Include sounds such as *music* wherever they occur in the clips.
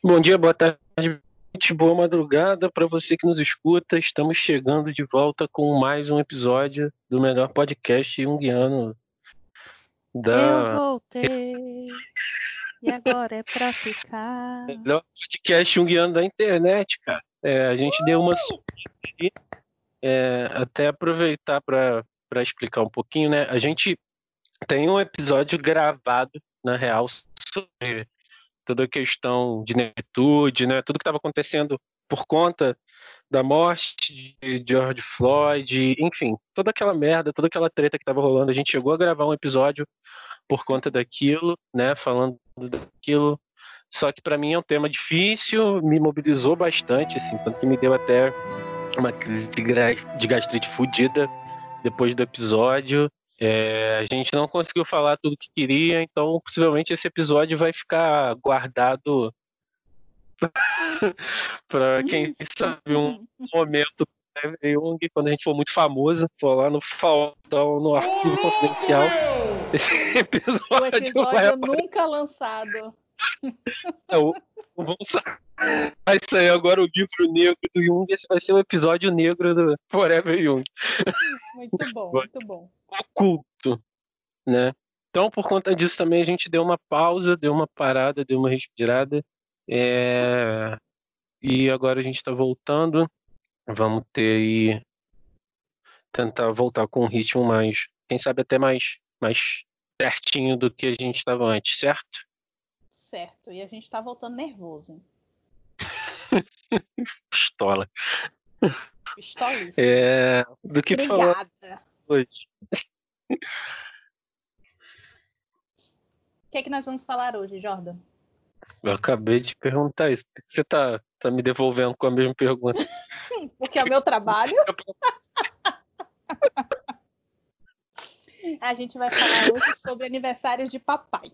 Bom dia, boa tarde, boa madrugada para você que nos escuta. Estamos chegando de volta com mais um episódio do melhor podcast junguiano da. Eu voltei. E agora é pra ficar. Melhor podcast junguiano da internet, cara. É, a gente uh! deu uma é, até aproveitar para explicar um pouquinho, né? A gente tem um episódio gravado, na real, sobre toda a questão de negritude, né? Tudo que estava acontecendo por conta da morte de George Floyd, enfim, toda aquela merda, toda aquela treta que estava rolando. A gente chegou a gravar um episódio por conta daquilo, né? Falando daquilo. Só que para mim é um tema difícil, me mobilizou bastante, assim, tanto que me deu até uma crise de gastrite fodida depois do episódio. É, a gente não conseguiu falar tudo que queria, então possivelmente esse episódio vai ficar guardado *laughs* para quem sabe um momento Jung, quando a gente for muito famoso, for lá no Faltão, no arquivo confidencial. Esse episódio, *laughs* o episódio nunca lançado. Não, vamos vai sair agora o livro negro do Jung. Esse vai ser o episódio negro do Forever Jung. Muito bom, muito bom. Oculto, né? Então, por conta disso também, a gente deu uma pausa, deu uma parada, deu uma respirada. É... E agora a gente está voltando. Vamos ter aí. Tentar voltar com um ritmo mais. Quem sabe até mais, mais pertinho do que a gente estava antes, certo? Certo. E a gente está voltando nervoso. *laughs* Pistola. Pistolíssimo. É, do que Obrigada. falar hoje. O que é que nós vamos falar hoje, Jordan? Eu acabei de perguntar isso. Por que você tá, tá me devolvendo com a mesma pergunta? *laughs* Porque é o meu trabalho. *laughs* a gente vai falar hoje sobre aniversário de papai.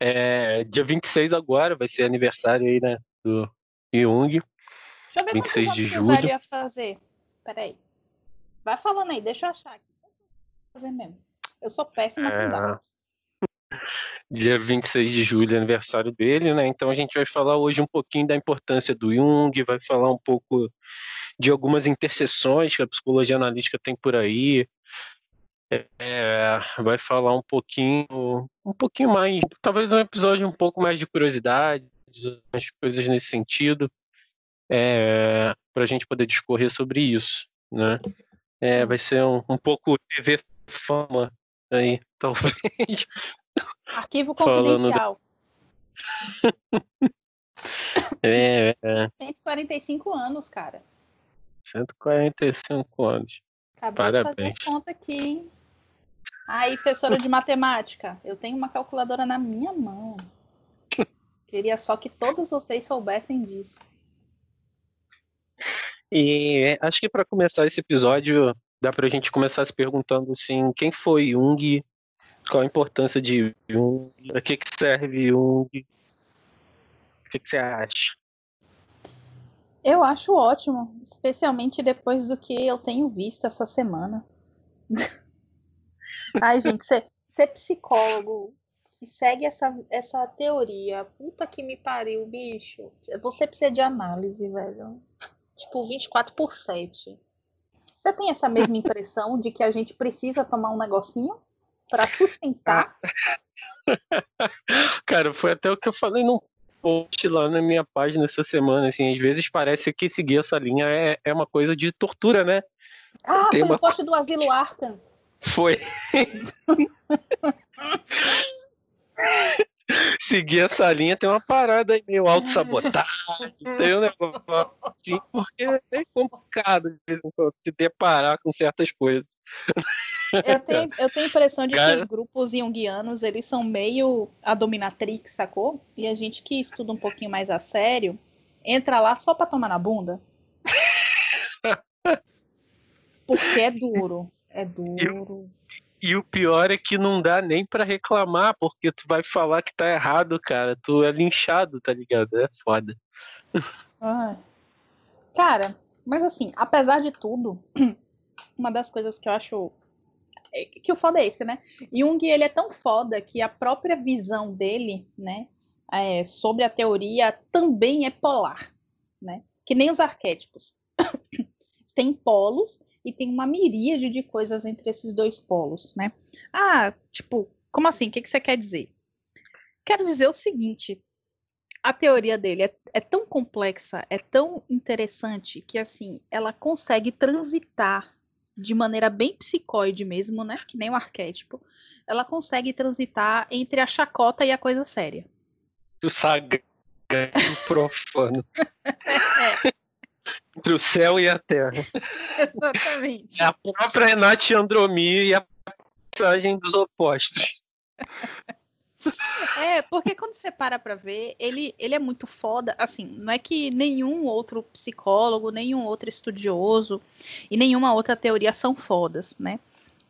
É, dia 26 agora vai ser aniversário aí, né? Do Jung. Deixa eu ver 26 de julho. ia fazer. Peraí. Vai falando aí, deixa eu achar aqui. Fazer mesmo. Eu sou péssima é... com datas. Dia 26 de julho, aniversário dele, né? Então a gente vai falar hoje um pouquinho da importância do Jung, vai falar um pouco de algumas interseções que a psicologia analítica tem por aí, é, vai falar um pouquinho, um pouquinho mais, talvez um episódio um pouco mais de curiosidade, umas coisas nesse sentido, é, para a gente poder discorrer sobre isso, né? É, vai ser um, um pouco TV fama aí, *laughs* talvez. Arquivo confidencial. *laughs* é, é. 145 anos, cara. 145 anos. Acabei Parabéns. de fazer conta aqui, hein? Aí, professora de *laughs* matemática, eu tenho uma calculadora na minha mão. *laughs* Queria só que todos vocês soubessem disso. E acho que para começar esse episódio, dá para a gente começar se perguntando assim, quem foi Jung? Qual a importância de Jung? Para que, que serve Jung? O que, que você acha? Eu acho ótimo, especialmente depois do que eu tenho visto essa semana. *laughs* Ai, gente, ser, ser psicólogo que segue essa, essa teoria, puta que me pariu, bicho. Você precisa de análise, velho. Tipo, 24 por 7. Você tem essa mesma *laughs* impressão de que a gente precisa tomar um negocinho para sustentar? *laughs* Cara, foi até o que eu falei num post lá na minha página essa semana, assim, às vezes parece que seguir essa linha é, é uma coisa de tortura, né? Ah, Tem foi uma... o post do Asilo Arkham. Foi. *laughs* Seguir essa linha tem uma parada aí meio auto-sabotagem, tem um negócio assim, porque é complicado se deparar com certas coisas. Eu tenho, eu tenho a impressão de Cara... que os grupos junguianos, eles são meio a dominatrix, sacou? E a gente que estuda um pouquinho mais a sério, entra lá só pra tomar na bunda. *laughs* Porque é duro. É duro. E, e, o pior é que não dá nem para reclamar, porque tu vai falar que tá errado, cara. Tu é linchado, tá ligado? É foda. Cara, mas assim, apesar de tudo, *clears throat* uma das coisas que eu acho é que o foda é esse, né? Jung, ele é tão foda que a própria visão dele, né? é, sobre a teoria também é polar, né? Que nem os arquétipos. *clears throat* tem polos e tem uma miríade de coisas entre esses dois polos, né? Ah, tipo, como assim? O que, que você quer dizer? Quero dizer o seguinte: a teoria dele é, é, tão complexa, é tão interessante que assim ela consegue transitar de maneira bem psicoide mesmo, né? Que nem o arquétipo. Ela consegue transitar entre a chacota e a coisa séria. O sagrado *laughs* profano. *laughs* é. Entre o céu e a terra. Exatamente. É a própria Renate Andromi e a passagem dos opostos. É, porque quando você para pra ver, ele, ele é muito foda. Assim, não é que nenhum outro psicólogo, nenhum outro estudioso e nenhuma outra teoria são fodas, né?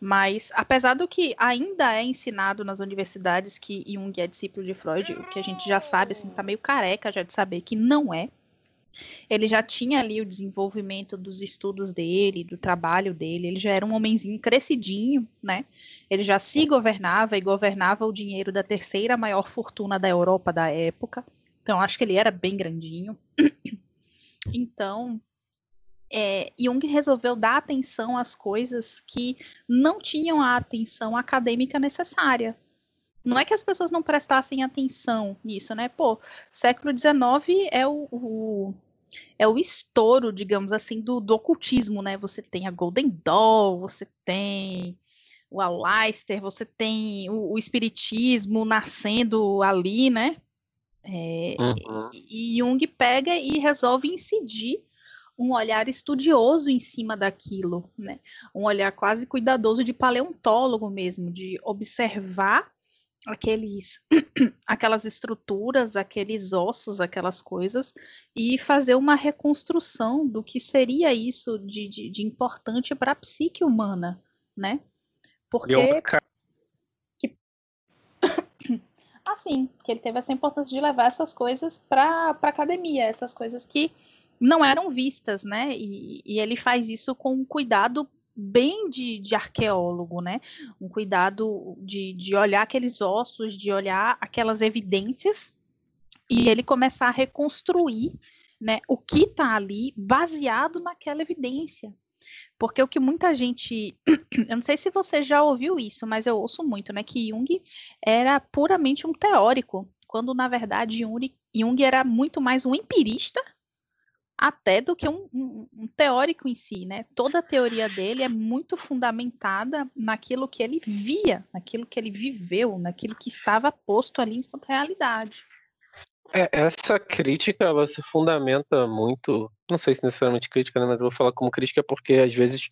Mas, apesar do que ainda é ensinado nas universidades que Jung é discípulo de Freud, o que a gente já sabe, assim, tá meio careca já de saber que não é. Ele já tinha ali o desenvolvimento dos estudos dele, do trabalho dele, ele já era um homenzinho crescidinho, né? Ele já se governava e governava o dinheiro da terceira maior fortuna da Europa da época. Então, acho que ele era bem grandinho. *clears throat* Então, é, Jung resolveu dar atenção às coisas que não tinham a atenção acadêmica necessária. Não é que as pessoas não prestassem atenção nisso, né? Pô, século XIX é o, o é o estouro, digamos assim, do, do ocultismo, né? Você tem a Golden Dawn, você tem o Aleister, você tem o, o espiritismo nascendo ali, né? É, uhum. E Jung pega e resolve incidir um olhar estudioso em cima daquilo, né? Um olhar quase cuidadoso de paleontólogo mesmo, de observar aqueles *clears throat* aquelas estruturas, aqueles ossos, aquelas coisas e fazer uma reconstrução do que seria isso de, de, de importante para a psique humana, né? Porque que... *coughs* assim, que ele teve essa importância de levar essas coisas para a academia, essas coisas que não eram vistas, né? E, e ele faz isso com cuidado bem de, de arqueólogo, né? Um cuidado de, de olhar aqueles ossos, de olhar aquelas evidências e ele começar a reconstruir né, o que está ali baseado naquela evidência. Porque o que muita gente. *clears throat* Eu não sei se você já ouviu isso, mas eu ouço muito, né? Que Jung era puramente um teórico, quando na verdade Jung, Jung era muito mais um empirista até do que um, um, um, teórico em si, né? Toda a teoria dele é muito fundamentada naquilo que ele via, naquilo que ele viveu, naquilo que estava posto ali enquanto realidade. É, essa crítica, ela se fundamenta muito, não sei se necessariamente crítica, né, mas eu vou falar como crítica porque às vezes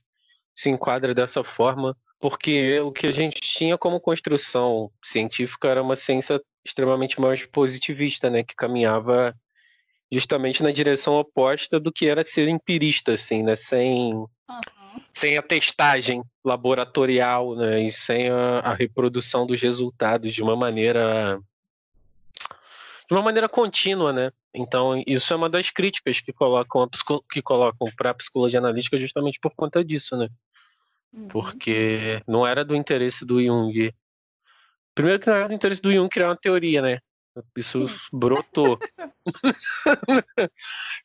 se enquadra dessa forma, porque o que a gente tinha como construção científica era uma ciência extremamente mais positivista, né, que caminhava justamente na direção oposta do que era ser empirista, assim, né? Sem, uhum. sem a testagem laboratorial, né? E sem a, a, reprodução dos resultados de uma maneira de uma maneira contínua, né? Então isso é uma das críticas que colocam que colocam para a psicologia analítica justamente por conta disso, né? Uhum. Porque não era do interesse do Jung. Primeiro que não era do interesse do Jung criar uma teoria, né? Isso Sim. brotou. *laughs* *laughs*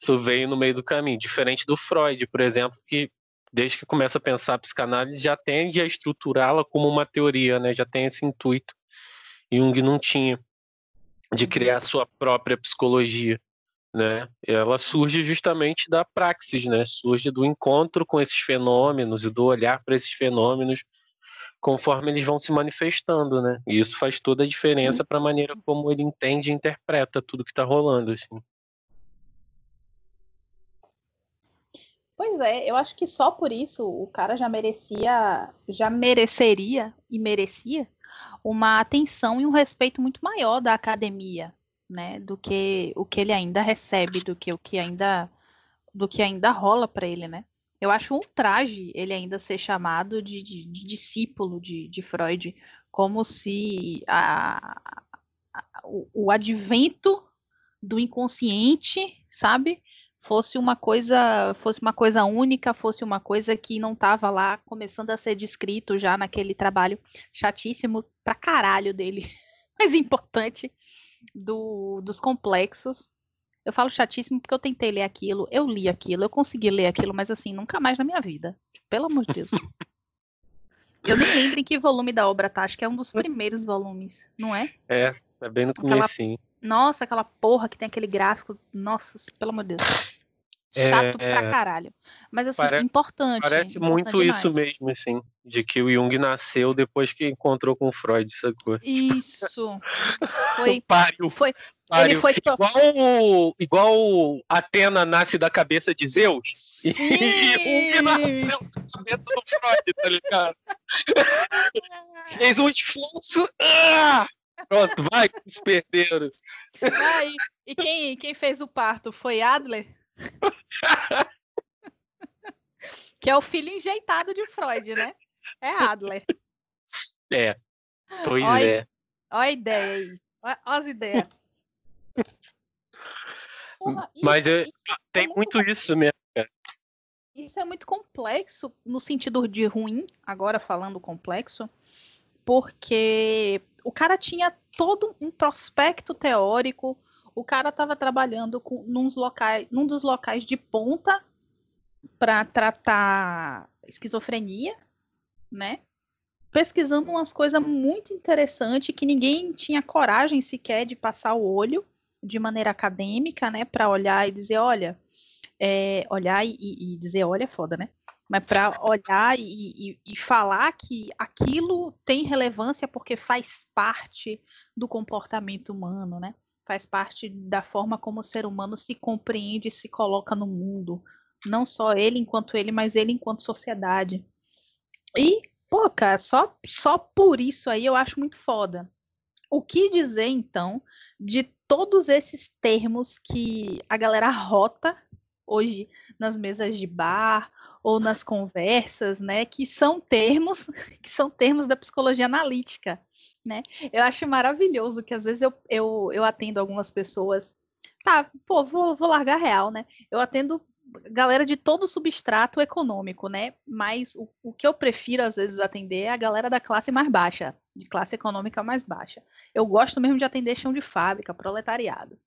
Isso veio no meio do caminho. Diferente do Freud, por exemplo, que desde que começa a pensar a psicanálise já tende a estruturá-la como uma teoria, né? Já tem esse intuito. Jung não tinha de criar sua própria psicologia, né? Ela surge justamente da praxis, né? Surge do encontro com esses fenômenos e do olhar para esses fenômenos conforme eles vão se manifestando, né? E isso faz toda a diferença para a maneira como ele entende e interpreta tudo que está rolando, assim. Pois é, eu acho que só por isso o cara já merecia, já mereceria e merecia uma atenção e um respeito muito maior da academia, né, do que o que ele ainda recebe, do que o que ainda do que ainda rola para ele, né? Eu acho um traje ele ainda ser chamado de, de, de discípulo de, de, Freud, como se a, a, o, o advento do inconsciente, sabe? fosse uma coisa fosse uma coisa única, fosse uma coisa que não estava lá começando a ser descrito já naquele trabalho chatíssimo pra caralho dele, *laughs* mas importante, do, dos complexos. Eu falo chatíssimo porque eu tentei ler aquilo, eu li aquilo, eu consegui ler aquilo, mas assim, nunca mais na minha vida. Pelo amor de Deus. *laughs* Eu nem lembro em que volume da obra tá, acho que é um dos primeiros volumes, não é? É, é bem no Aquela- comecinho. Nossa, aquela porra que tem aquele gráfico. Nossa, pelo amor de Deus. Chato É, pra é. caralho. Mas assim, Pare- importante. Parece importante muito isso demais. mesmo, assim, de que o Jung nasceu depois que encontrou com o Freud, sacou? Isso. *laughs* Foi. Pariu, foi ele foi. Igual, igual Atena nasce da cabeça de Zeus. *laughs* E Jung nasceu da cabeça do Freud, tá ligado? *laughs* Fez um esforço. ah! Pronto, vai, eles perderam. Ah, e e quem, quem fez o parto foi Adler? Que é o filho enjeitado de Freud, né? É Adler. *laughs* É, pois Olha, é. Olha a ideia aí. Olha olha as ideias. Porra, Mas isso- é- isso é Tem muito isso mesmo. Isso é muito complexo no sentido de ruim, agora falando complexo, porque o cara tinha todo um prospecto teórico, o cara estava trabalhando com locais, num dos locais de ponta para tratar esquizofrenia, né? Pesquisando umas coisas muito interessantes que ninguém tinha coragem sequer de passar o olho de maneira acadêmica, né, para olhar e dizer, olha, é, olhar e, e dizer, olha, é foda, né? Mas para olhar e, e- e falar que aquilo tem relevância porque faz parte do comportamento humano, né? Faz parte da forma como o ser humano se compreende e se coloca no mundo. Não só ele enquanto ele, mas ele enquanto sociedade. E, pô, cara, só, só por isso aí eu acho muito foda. O que dizer, então, de todos esses termos que a galera rota hoje nas mesas de bar ou nas conversas, né, que são termos *laughs* que são termos da psicologia analítica, né? Eu acho maravilhoso que às vezes eu, eu, eu atendo algumas pessoas, tá, pô, vou, vou largar real, né? Eu atendo galera de todo substrato econômico, né? Mas o, o que eu prefiro às vezes atender é a galera da classe mais baixa, de classe econômica mais baixa. Eu gosto mesmo de atender chão de fábrica, proletariado.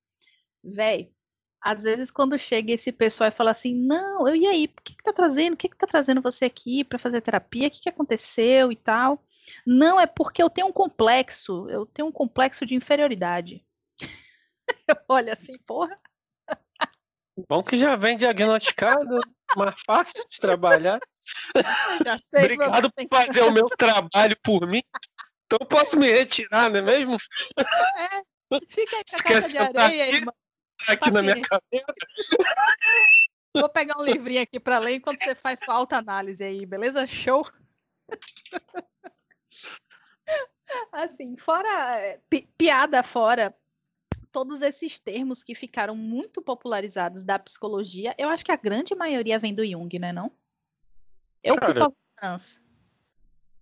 Véi, às vezes quando chega esse pessoal e fala assim, não, eu e aí, o que que tá trazendo? O que que tá trazendo você aqui para fazer terapia? O que que aconteceu e tal? Não, é porque eu tenho um complexo, eu tenho um complexo de inferioridade. *laughs* Eu olho assim, porra, Bom que já vem diagnosticado, mais fácil de trabalhar. já *laughs* sei. Obrigado por fazer o meu trabalho por mim. Então eu posso me retirar, não é mesmo? que- Fica aí com a Esquece caixa de areia, irmão. Aqui na minha Paciência. cabeça. *laughs* Vou pegar um livrinho aqui para ler enquanto você faz sua autoanálise aí, beleza? Show! *laughs* Assim, fora eh, pi- piada fora, todos esses termos que ficaram muito popularizados da psicologia, eu acho que a grande maioria vem do Jung, né, não? Eu Cara.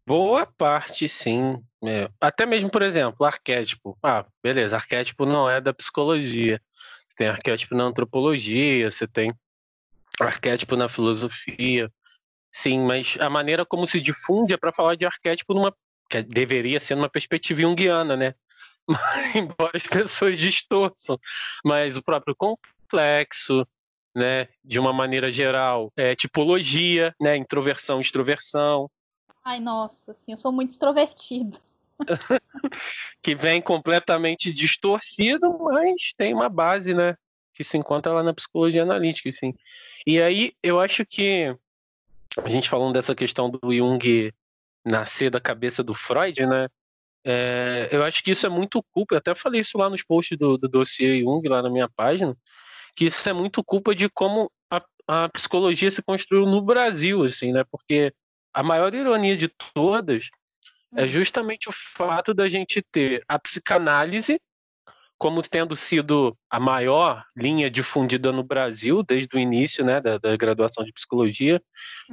Boa parte, sim. É, Até mesmo, por exemplo, arquétipo. Ah, beleza, arquétipo não é da psicologia. Você tem arquétipo na antropologia, você tem arquétipo na filosofia. Sim, mas a maneira como se difunde é para falar de arquétipo numa que deveria ser numa perspectiva junguiana, né? *laughs* Embora as pessoas distorçam, mas o próprio complexo, né, de uma maneira geral, é tipologia, né, introversão, extroversão, Ai, nossa, assim, eu sou muito extrovertido. *laughs* que vem completamente distorcido, mas tem uma base, né, que se encontra lá na psicologia analítica, assim. E aí eu acho que a gente falando dessa questão do Jung nascer da cabeça do Freud, né? é, eu acho que isso é muito culpa. Eu até falei isso lá nos posts do, do dossiê Jung lá na minha página, que isso é muito culpa de como a, a psicologia se construiu no Brasil, assim, né? Porque a maior ironia de todas é justamente o fato da gente ter a psicanálise como tendo sido a maior linha difundida no Brasil desde o início né, da, da graduação de psicologia,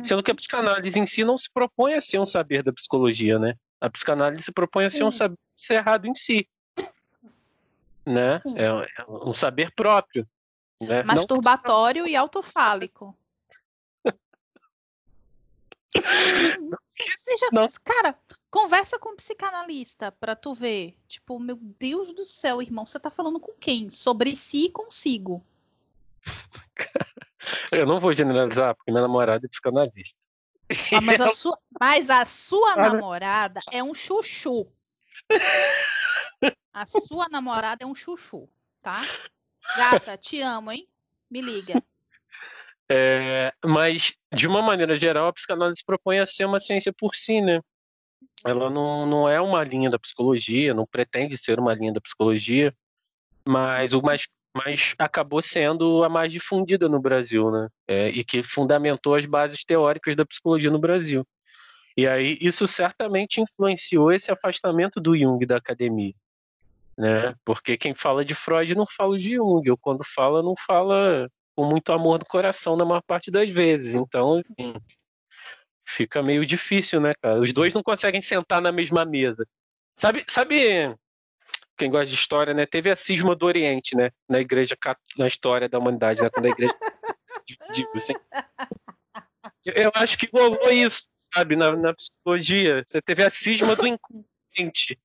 sendo que a psicanálise em si não se propõe a ser um saber da psicologia, né? A psicanálise se propõe a ser um saber cerrado em si, né? É, é um saber próprio, né? Não Masturbatório e autofálico. *laughs* Você já, Não. cara, Conversa com um psicanalista para tu ver. Tipo, meu Deus do céu, irmão, você tá falando com quem? Sobre si e consigo. *laughs* Eu não vou generalizar, porque minha namorada é psicanalista. Ah, mas, a *laughs* sua, mas a sua namorada é um chuchu. A sua namorada é um chuchu, tá? Gata, te amo, hein? Me liga. É, mas, de uma maneira geral, a psicanálise propõe a ser uma ciência por si, né? Ela não, não é uma linha da psicologia, não pretende ser uma linha da psicologia, mas o mais, mais acabou sendo a mais difundida no Brasil, né? É, e que fundamentou as bases teóricas da psicologia no Brasil. E aí isso certamente influenciou esse afastamento do Jung da academia, né? Porque quem fala de Freud não fala de Jung, ou quando fala não fala com muito amor do coração na maior parte das vezes. Então, enfim, fica meio difícil, né, cara? Os dois não conseguem sentar na mesma mesa. Sabe, sabe quem gosta de história, né? Teve a cisma do Oriente, né? Na igreja, na história da humanidade, né? Quando a igreja *laughs* digo assim. Eu acho que rolou isso, sabe, na, na psicologia. Você teve a cisma do inconsciente.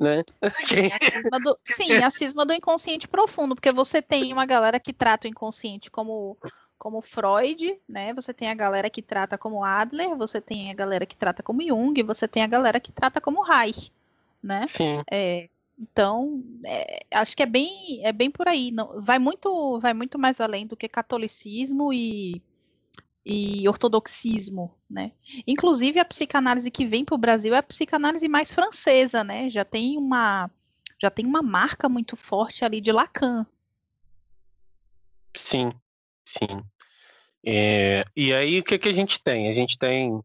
Né? Sim, a cisma do, sim, a cisma do inconsciente profundo, porque você tem uma galera que trata o inconsciente como como Freud, né? Você tem a galera que trata como Adler, você tem a galera que trata como Jung, você tem a galera que trata como Reich, né? Sim. É, então, é, acho que é bem, é bem por aí. Não, vai muito, vai muito mais além do que catolicismo e, e ortodoxismo, né? Inclusive a psicanálise que vem para o Brasil é a psicanálise mais francesa, né? Já tem uma, já tem uma marca muito forte ali de Lacan. Sim, sim. É, e aí o que, que a gente tem? A gente tem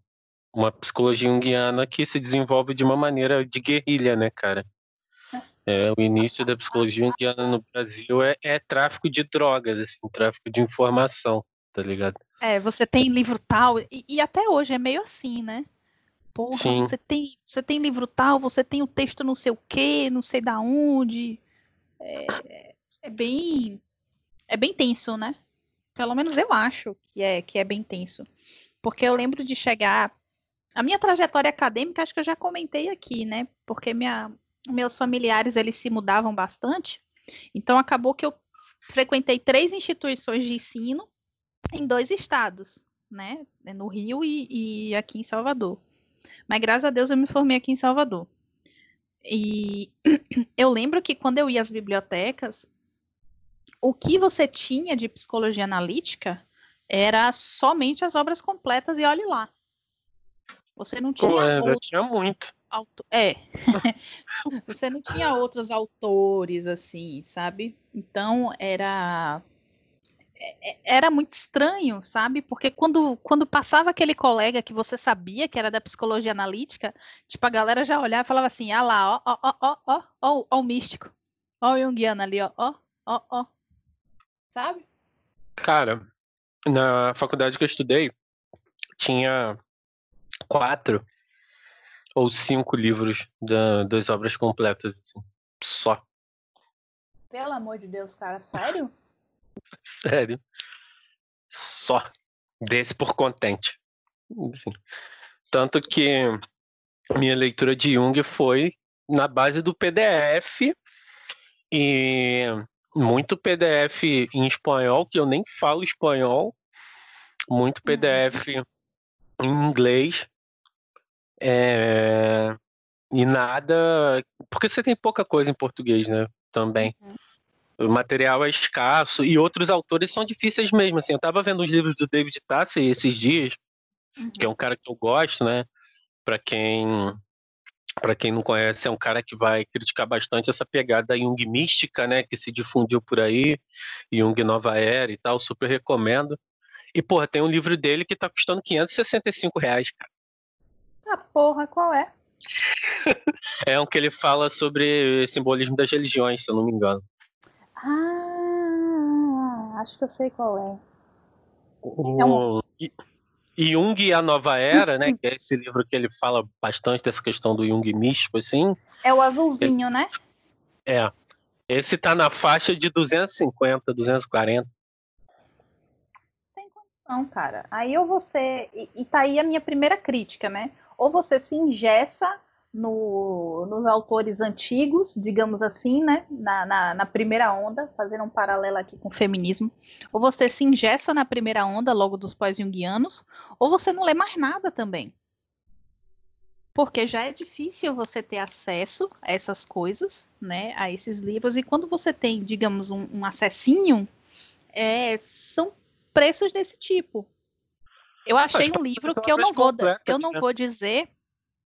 uma psicologia junguiana que se desenvolve de uma maneira de guerrilha, né, cara? É, o início da psicologia junguiana no Brasil é, é tráfico de drogas, assim, tráfico de informação, tá ligado? É, você tem livro tal, e, e até hoje é meio assim, né? Porra, Sim. você tem, você tem livro tal, você tem o texto não sei o quê, não sei da onde. É, é bem é bem tenso, né? Pelo menos eu acho que é, que é bem tenso. Porque eu lembro de chegar. A minha trajetória acadêmica, acho que eu já comentei aqui, né? Porque minha, meus familiares eles se mudavam bastante. Então acabou que eu frequentei três instituições de ensino em dois estados, né? No Rio e, e aqui em Salvador. Mas graças a Deus eu me formei aqui em Salvador. E *clears throat* eu lembro que quando eu ia às bibliotecas, o que você tinha de psicologia analítica era somente as obras completas e olhe lá. Você não tinha. Pô, é, outros... tinha muito. Auto... É. *laughs* você não tinha outros autores assim, sabe? Então era é, é, era muito estranho, sabe? Porque quando, quando passava aquele colega que você sabia que era da psicologia analítica, tipo, a galera já olhava e falava assim, ah lá, ó, ó, ó, ó, ó, ó, ó o místico, ó o Jungiano ali, ó, ó, ó, ó, sabe? Cara, na faculdade que eu estudei, tinha quatro ou cinco livros da, das obras completas, assim, só. Pelo amor de Deus, cara, sério? *laughs* sério. Só. Desse por contente. Assim. Tanto que minha leitura de Jung foi na base do PDF e muito PDF em espanhol, que eu nem falo espanhol, muito PDF em inglês, é... e nada. Porque você tem pouca coisa em português, né? Também. Uhum. O material é escasso e outros autores são difíceis mesmo. Assim, eu estava vendo os livros do David Tassi esses dias, uhum. que é um cara que eu gosto, né? Para quem para quem não conhece, é um cara que vai criticar bastante essa pegada Jung mística, né, que se difundiu por aí, Jung Nova Era e tal, super recomendo. E, porra, tem um livro dele que tá custando 565 reais, cara. Ah, porra, qual é? *laughs* é um que ele fala sobre simbolismo das religiões, se eu não me engano. Ah, acho que eu sei qual é. O... é um... Jung e a Nova Era, né? Que é esse livro que ele fala bastante dessa questão do Jung místico, assim. É o azulzinho, ele... né? É. Esse tá na faixa de 250, 240. Sem condição, cara. Aí ou você. E, e tá aí a minha primeira crítica, né? Ou você se ingessa no, nos autores antigos, digamos assim, né? Na, na, na, primeira onda, fazendo um paralelo aqui com o feminismo. Ou você se ingessa na primeira onda, logo dos pós-junguianos, ou você não lê mais nada também. Porque já é difícil você ter acesso a essas coisas, né? A esses livros. E quando você tem, digamos, um, um acessinho, é, são preços desse tipo. Eu achei um livro que eu não vou, eu não né? vou dizer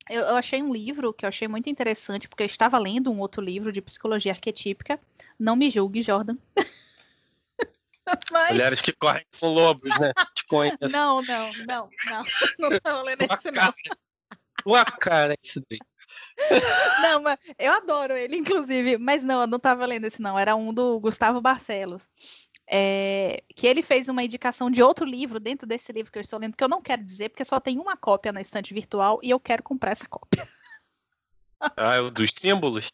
eu, eu, achei um livro que eu achei muito interessante, porque eu estava lendo um outro livro de psicologia arquetípica. Não me julgue, Jordan. *laughs* Mas... Mulheres que correm com lobos, né? Te conheço. Não, não, não, não. *laughs* Não estava lendo esse, não. Tua cara, esse daí. *laughs* Não, mas eu adoro ele, inclusive. Mas não, eu não estava lendo esse, não. Era um do Gustavo Barcelos é, que ele fez uma indicação de outro livro dentro desse livro que eu estou lendo, que eu não quero dizer, porque só tem uma cópia na estante virtual e eu quero comprar essa cópia. *laughs* Ah, é o dos símbolos?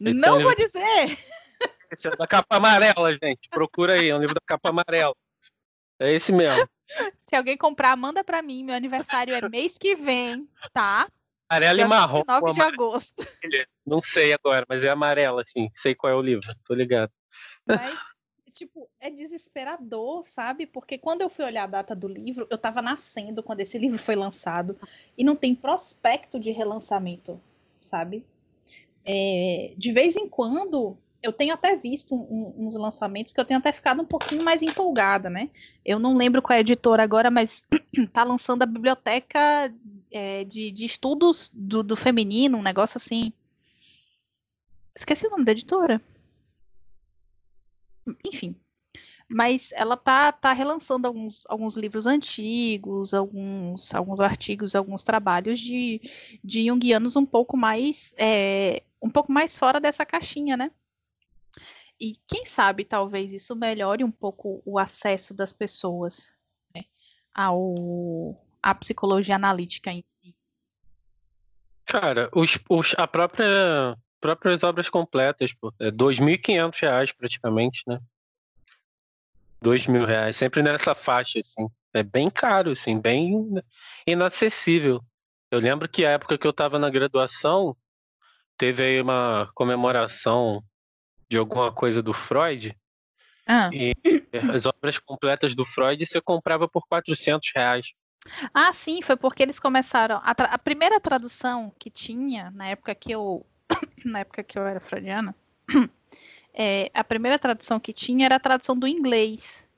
Não vou dizer! Esse é da capa amarela, gente. Procura aí, é um livro da capa amarela. É esse mesmo. Se alguém comprar, manda para mim. Meu aniversário é mês que vem, tá? Amarelo e marrom. 9 de agosto. Não sei agora, mas é amarelo, assim. Sei qual é o livro, tô ligado. Mas tipo, é desesperador, sabe? Porque quando eu fui olhar a data do livro, eu estava nascendo quando esse *laughs* livro foi lançado e não tem prospecto de relançamento, sabe? É, de vez em quando eu tenho até visto um, uns lançamentos que eu tenho até ficado um pouquinho mais empolgada, né? Eu não lembro qual é a editora agora, mas *clears throat* tá lançando a biblioteca é, de, de, estudos do, do feminino, um negócio assim. Esqueci o nome da editora enfim. Mas ela tá, tá relançando alguns, alguns livros antigos, alguns, alguns artigos, alguns trabalhos de, de Jungianos um pouco mais é, um pouco mais fora dessa caixinha, né? E quem sabe talvez isso melhore um pouco o acesso das pessoas né, ao, à psicologia analítica em si. Cara, os, os, a própria próprias obras completas, pô. É R$ 2.500 praticamente, né? Dois mil reais, sempre nessa faixa, assim. É bem caro, assim, bem inacessível. Eu lembro que a época que eu estava na graduação, teve aí uma comemoração de alguma coisa do Freud. Ah. E as obras completas do Freud você comprava por 400 reais. Ah, sim, foi porque eles começaram. A, a primeira tradução que tinha, na época que eu *coughs* na época que eu era freudiana, *coughs* é, a primeira tradução que tinha era a tradução do inglês.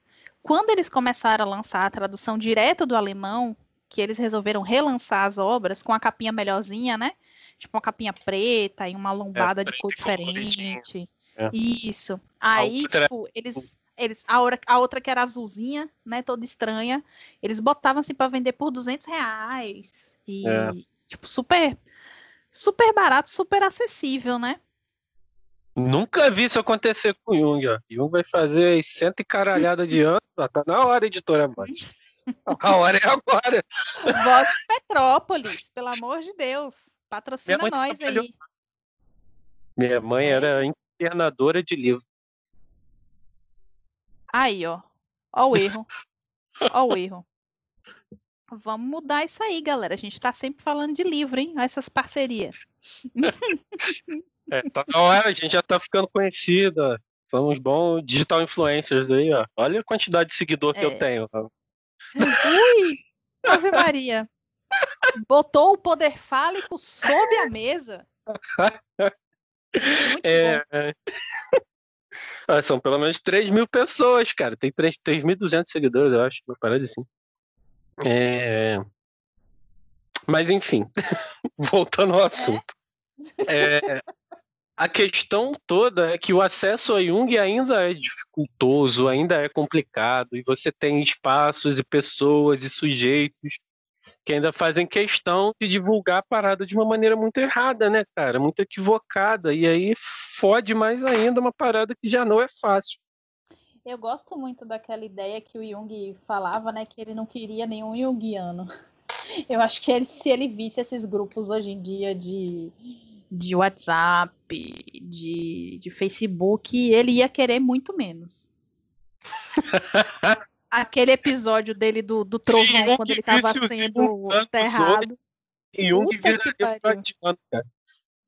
Quando eles começaram a lançar a tradução direto do alemão, que eles resolveram relançar as obras com a capinha melhorzinha, né? Tipo uma capinha preta e uma lombada é, de cor diferente. É. Isso. Aí, tipo, eles eles, a, hora, a outra que era azulzinha, né, toda estranha, eles botavam assim para vender por 200 reais. E, é. tipo, super super barato, super acessível, né? Nunca vi isso acontecer com o Jung, ó. Jung vai fazer cento e caralhada de anos, ó. Tá na hora, editora Mate. *laughs* A hora é agora. Vox Petrópolis, pelo amor de Deus. Patrocina nós trabalhou... aí. Minha mãe Sim. era internadora de livro. Aí, ó. Ó o erro. Ó o erro. Vamos mudar isso aí, galera. A gente está sempre falando de livro, hein? Essas parcerias. *laughs* é, tá na hora, a gente já está ficando conhecida. Somos bons digital influencers aí, ó. Olha a quantidade de seguidor que é. eu tenho. Ui! Ave Maria. Botou o poder fálico sob a mesa. Muito *laughs* é, bom. É. Ah, são pelo menos 3 mil pessoas, cara. Tem 3.200 seguidores, eu acho. Uma parada assim. É... Mas, enfim, *laughs* voltando ao assunto. É... A questão toda é que o acesso a Jung ainda é dificultoso, ainda é complicado, e você tem espaços e pessoas e sujeitos que ainda fazem questão de divulgar a parada de uma maneira muito errada, né, cara? Muito equivocada. E aí fode mais ainda uma parada que já não é fácil. Eu gosto muito daquela ideia que o Jung falava, né? Que ele não queria nenhum Jungiano. *laughs* Eu acho que ele, se ele visse esses grupos hoje em dia de, de WhatsApp, de, de Facebook, ele ia querer muito menos. *laughs* Aquele episódio dele do, do trovão, Sim, quando ele estava sendo enterrado. Jung Puta que viraria cara.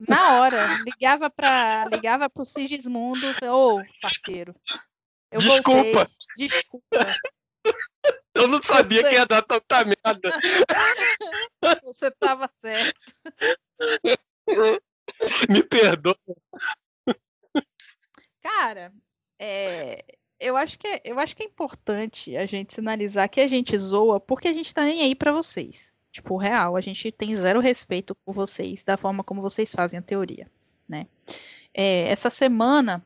Na hora, ligava para ligava pro Sigismundo, ô, parceiro. *laughs* Eu Desculpa. voltei. Desculpa. *laughs* Eu não sabia sei. que ia dar tanta merda. *laughs* Você tava certo. Me perdoa. Cara, é, eu acho que é, eu acho que é importante a gente sinalizar que a gente zoa porque a gente tá nem aí pra vocês. Tipo, real, a gente tem zero respeito por vocês, da forma como vocês fazem a teoria, né? É, essa semana,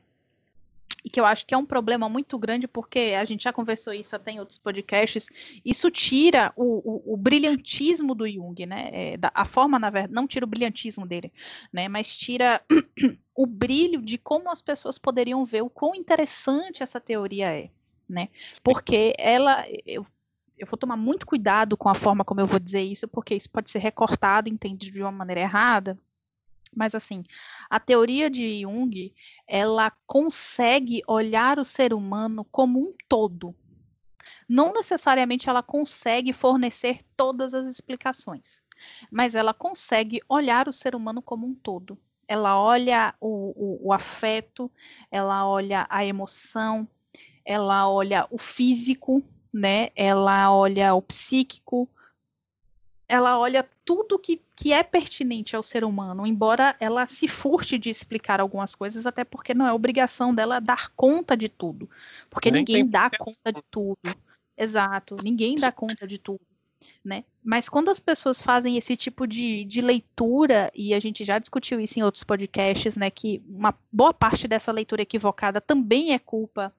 e que eu acho que é um problema muito grande, porque a gente já conversou isso até em outros podcasts, isso tira o, o- o brilhantismo do Jung, né? É, da- a forma, na verdade, não tira o brilhantismo dele, né? Mas tira *clears throat* o brilho de como as pessoas poderiam ver o quão interessante essa teoria é, né? Porque ela, eu, eu vou tomar muito cuidado com a forma como eu vou dizer isso, porque isso pode ser recortado, entendido de uma maneira errada. Mas assim, a teoria de Jung, ela consegue olhar o ser humano como um todo. Não necessariamente ela consegue fornecer todas as explicações, mas ela consegue olhar o ser humano como um todo ela olha o, o, o afeto, ela olha a emoção, ela olha o físico, né? Ela olha o psíquico, ela olha tudo que, que é pertinente ao ser humano, embora ela se furte de explicar algumas coisas, até porque não é obrigação dela dar conta de tudo. Porque Nem ninguém dá conta de tudo. Exato, ninguém dá conta de tudo. Né? Mas quando as pessoas fazem esse tipo de, de leitura, e a gente já discutiu isso em outros podcasts, né, que uma boa parte dessa leitura equivocada também é culpa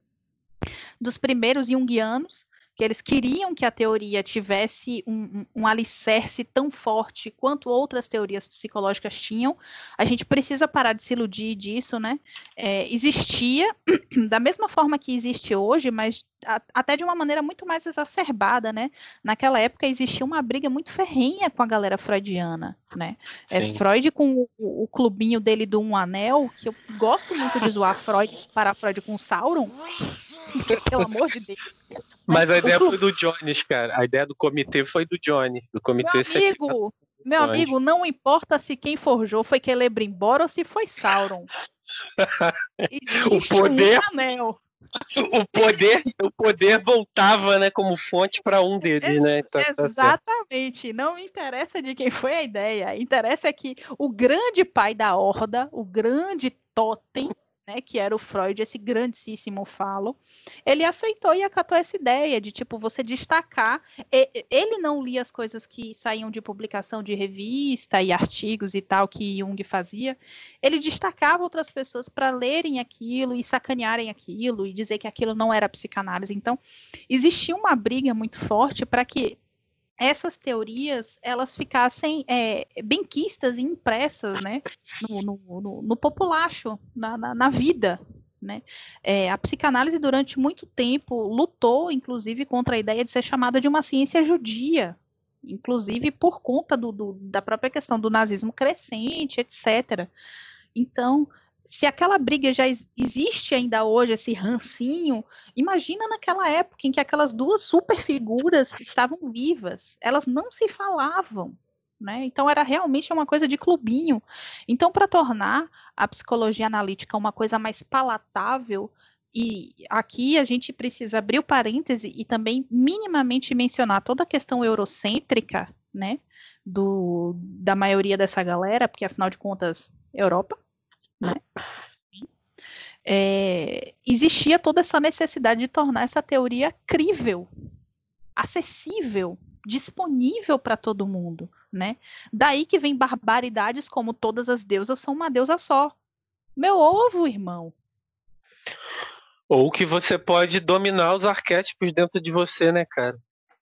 dos primeiros junguianos, que eles queriam que a teoria tivesse um, um, um alicerce tão forte quanto outras teorias psicológicas tinham. A gente precisa parar de se iludir disso, né? É, existia, *clears throat* da mesma forma que existe hoje, mas a, até de uma maneira muito mais exacerbada, né? Naquela época existia uma briga muito ferrenha com a galera freudiana, né? É. Freud com o, o clubinho dele do Um Anel, que eu gosto muito de zoar Freud, parar Freud com Sauron, *laughs* pelo amor de Deus. Mas a ideia foi do Jones, cara. A ideia do comitê foi do Johnny. Do Meu comitê secreto. amigo, meu amigo, não importa se quem forjou foi Celebrimbor ou se foi Sauron. *laughs* Existe poder- um anel. O poder, o poder voltava, né, como fonte para um deles, né? Tá- tá. Exatamente. Não interessa de quem foi a ideia. Interessa é que o grande pai da horda, o grande totem, né, que era o Freud, esse grandíssimo falo, ele aceitou e acatou essa ideia de tipo você destacar. Ele não lia as coisas que saíam de publicação de revista e artigos e tal que Jung fazia. Ele destacava outras pessoas para lerem aquilo e sacanearem aquilo e dizer que aquilo não era psicanálise. Então, existia uma briga muito forte para que essas teorias elas ficassem é, benquistas e impressas né, no, no, no, no populacho, na, na, na vida. Né? É, a psicanálise, durante muito tempo, lutou, inclusive, contra a ideia de ser chamada de uma ciência judia, inclusive por conta do, do, da própria questão do nazismo crescente, etc. Então, se aquela briga já ex- existe ainda hoje, esse rancinho, imagina naquela época em que aquelas duas super figuras estavam vivas, elas não se falavam. Né? Então era realmente uma coisa de clubinho. Então, para tornar a psicologia analítica uma coisa mais palatável, e aqui a gente precisa abrir o parêntese e também minimamente mencionar toda a questão eurocêntrica, né, do, da maioria dessa galera, porque afinal de contas, Europa, né? É, existia toda essa necessidade de tornar essa teoria crível, acessível, disponível para todo mundo, né? Daí que vem barbaridades como todas as deusas são uma deusa só. Meu ovo, irmão. Ou que você pode dominar os arquétipos dentro de você, né, cara?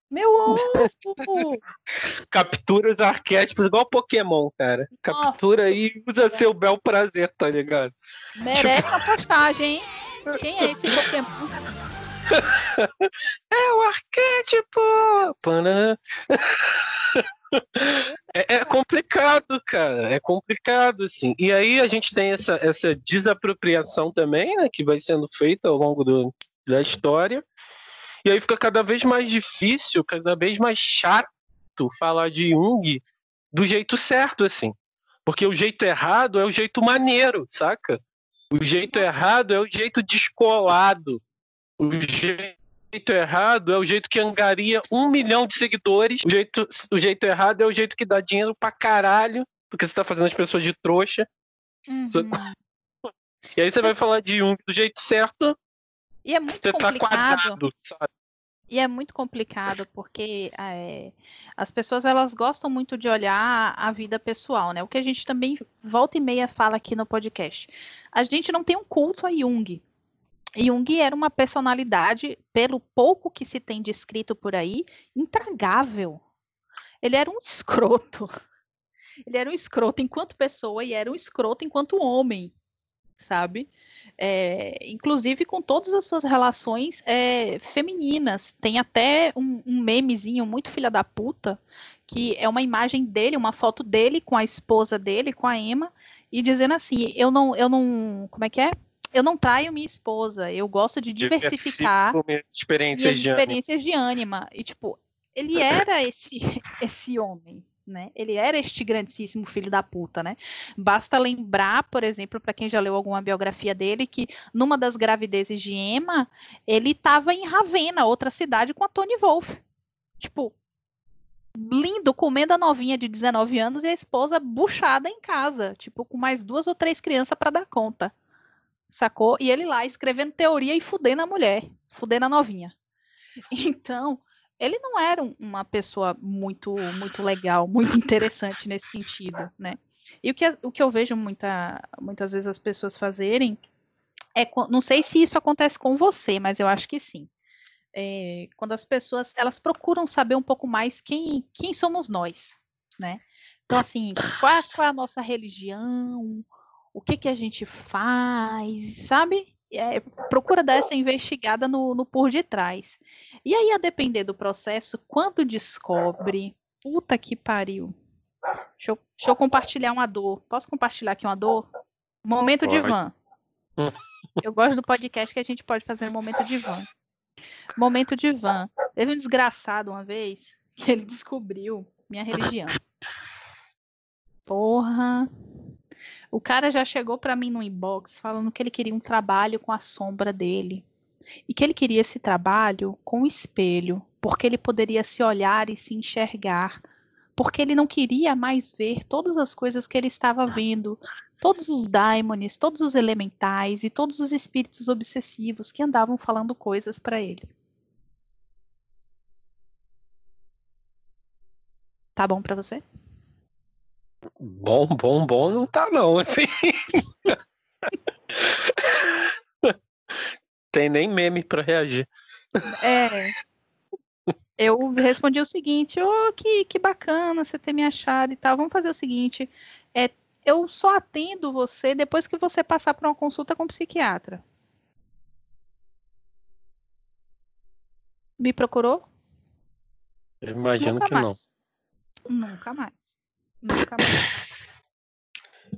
Meu ovo! *laughs* Captura os arquétipos igual Pokémon, cara. Captura Nossa. aí e usa seu bel prazer, tá ligado? Merece uma postagem, hein? Quem é esse Pokémon? *laughs* É o arquétipo! Panã. É, é complicado, cara. É complicado, assim. E aí a gente tem essa, essa desapropriação também, né? Que vai sendo feita ao longo do, da história. E aí fica cada vez mais difícil, cada vez mais chato falar de Jung do jeito certo, assim. Porque o jeito errado é o jeito maneiro, saca? O jeito errado é o jeito descolado. O jeito errado é o jeito que angaria um milhão de seguidores. O jeito, o jeito errado é o jeito que dá dinheiro pra caralho, porque você tá fazendo as pessoas de trouxa. Uhum. E aí você vai falar de Jung do jeito certo, E é muito você tá complicado. quadrado, sabe? E é muito complicado porque é, as pessoas elas gostam muito de olhar a vida pessoal, né? O que a gente também volta e meia fala aqui no podcast. A gente não tem um culto a Jung. Jung era uma personalidade, pelo pouco que se tem descrito por aí, intragável. Ele era um *laughs* escroto. Ele era um escroto enquanto pessoa e era um escroto enquanto homem, sabe? É, inclusive com todas as suas relações é, femininas. Tem até um, um memezinho muito filha da puta, que é uma imagem dele, uma foto dele com a esposa dele, com a Emma, e dizendo assim: eu não, eu não. Como é que é? Eu não traio minha esposa, eu gosto de diversificar experiências de experiências de ânima. E, tipo, ele era esse, *laughs* esse homem, né? Ele era este grandíssimo filho da puta, né? Basta lembrar, por exemplo, para quem já leu alguma biografia dele, que numa das gravidezes de Emma, ele estava em Ravenna, outra cidade, com a Tony Wolff. Tipo, lindo, comendo a novinha de 19 anos e a esposa buchada em casa, tipo, com mais duas ou três crianças para dar conta. Sacou? E ele lá escrevendo teoria e fudendo a mulher, fudendo a novinha. *laughs* Então, ele não era um- uma pessoa muito muito legal, muito *laughs* interessante nesse sentido, né? E o que, o que eu vejo muita, muitas vezes as pessoas fazerem é, não sei se isso acontece com você, mas eu acho que sim. É, quando as pessoas elas procuram saber um pouco mais quem, quem somos nós, né? Então, assim, qual, qual é a nossa religião? O que que a gente faz, sabe? É, procura dar essa investigada no, no por detrás. E aí, a depender do processo, quando descobre, puta que pariu. Deixa eu, deixa eu compartilhar uma dor. Posso compartilhar aqui uma dor? Momento de van. Eu gosto do podcast que a gente pode fazer um momento de van. Momento de van. Teve um desgraçado uma vez que ele descobriu minha religião. Porra. O cara já chegou pra mim no inbox falando que ele queria um trabalho com a sombra dele. E que ele queria esse trabalho com o espelho, porque ele poderia se olhar e se enxergar. Porque ele não queria mais ver todas as coisas que ele estava vendo, todos os daimones, todos os elementais e todos os espíritos obsessivos que andavam falando coisas para ele. Tá bom pra você? Bom, bom, bom não tá não, assim. *laughs* Tem nem meme pra reagir. É. Eu respondi o seguinte, ô, que, que bacana você ter me achado e tal. Vamos fazer o seguinte, é, eu só atendo você depois que você passar por uma consulta com um psiquiatra. Me procurou? Eu imagino Nunca que não. mais. Nunca mais. Nunca mais.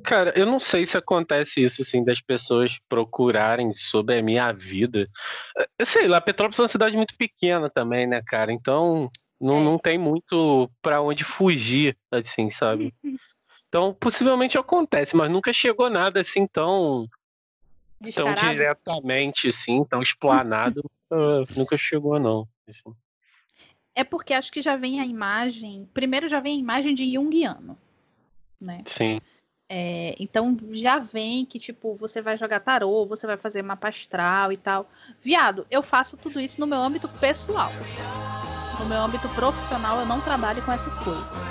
Cara, eu não sei se acontece isso, assim, das pessoas procurarem sobre a minha vida. Eu sei lá, Petrópolis é uma cidade muito pequena também, né, cara? Então, não, É. não tem muito pra onde fugir, assim, sabe? *laughs* Então, possivelmente acontece, mas nunca chegou nada assim tão, tão Descarado. diretamente, assim, tão explanado. nunca, *laughs* nunca chegou, não. É porque acho que já vem a imagem. Primeiro já vem a imagem de Jungiano. Né? Sim. É, então já vem que, tipo, você vai jogar tarô, você vai fazer mapa astral e tal. Viado, eu faço tudo isso no meu âmbito pessoal. No meu âmbito profissional, eu não trabalho com essas coisas.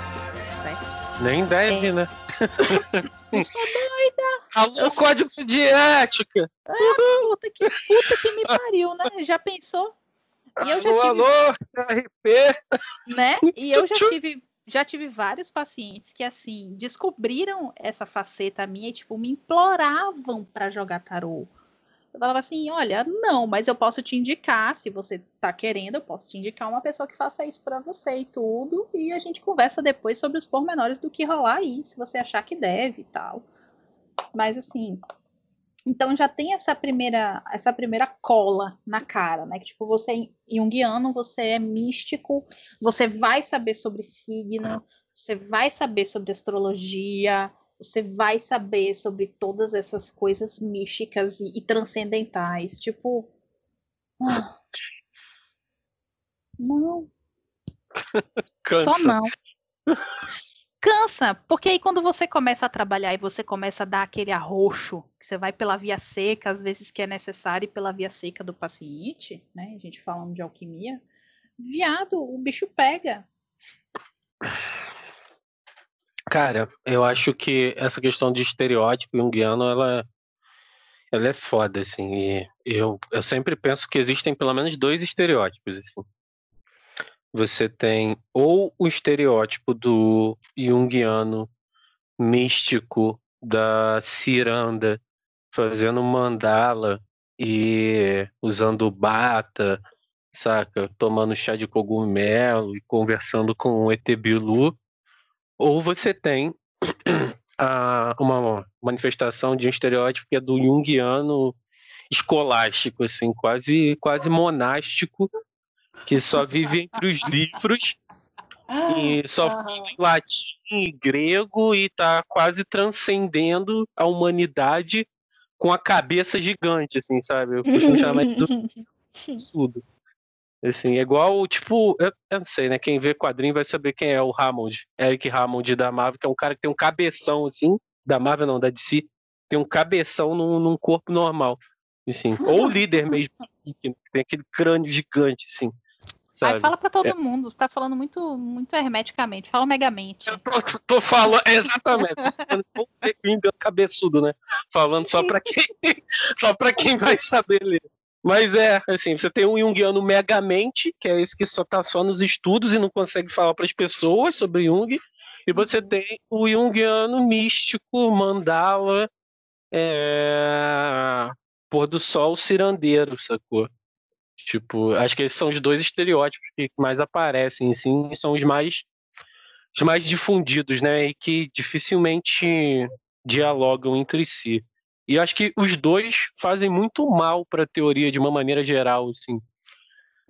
Certo? Nem deve, É. né? *laughs* Eu sou Alô, Eu- código de ética! puta que, puta que me pariu, né? Já pensou? E eu já alô, tive. alô, RP! né? *laughs* E eu já tive, já tive vários pacientes que assim descobriram essa faceta minha e tipo me imploravam para jogar tarô. Eu falava assim, olha, não, mas eu posso te indicar, se você tá querendo, eu posso te indicar uma pessoa que faça isso para você e tudo, e a gente conversa depois sobre os pormenores do que rolar aí, se você achar que deve e tal. Mas assim, então já tem essa primeira, essa primeira cola na cara, né? Que tipo, você é junguiano, você é místico, você vai saber sobre signo, Você vai saber sobre astrologia, você vai saber sobre todas essas coisas místicas e, e transcendentais. Tipo. Ah, não. *laughs* Cansa. Só não. Cansa, porque aí quando você começa a trabalhar e você começa a dar aquele arroxo, que você vai pela via seca, às vezes que é necessário, e pela via seca do paciente, né? A gente falando de alquimia, viado, o bicho pega. Cara, eu acho que essa questão de estereótipo junguiano, ela, ela é foda, assim. Eu, eu sempre penso que existem pelo menos dois estereótipos, assim. Você tem ou o estereótipo do junguiano místico da ciranda fazendo mandala e usando bata, saca? Tomando chá de cogumelo e conversando com o ET Bilu. Ou você tem a, uma manifestação de um estereótipo que é do junguiano escolástico, assim, quase, quase monástico, que só vive entre os livros e só Aham. fala em latim e grego e tá quase transcendendo a humanidade com a cabeça gigante, assim, sabe? Eu costumo chamar de absurdo. Assim, é igual, tipo, eu, eu não sei, né? Quem vê quadrinho vai saber quem é o Hammond, Eric Hammond da Marvel, que é um cara que tem um cabeção, assim, da Marvel não, da DC, tem um cabeção num, num corpo normal, assim. Ou o líder mesmo, *laughs* que tem aquele crânio gigante, assim. Sabe? fala pra todo mundo, você tá falando muito, muito hermeticamente, fala megamente. Eu tô, tô falando, é, exatamente, *laughs* tô engano cabeçudo, né? Falando só pra quem, *laughs* só pra quem vai saber ler. Mas é, assim, você tem um Jungiano megamente, que é esse que só tá só nos estudos e não consegue falar para as pessoas sobre Jung, e você tem o Jungiano místico, mandala, é... pôr do sol cirandeiro, sacou? Tipo, acho que esses são os dois estereótipos que mais aparecem, assim, e são os mais os mais difundidos, né, e que dificilmente dialogam entre si. E acho que os dois fazem muito mal para a teoria de uma maneira geral, assim,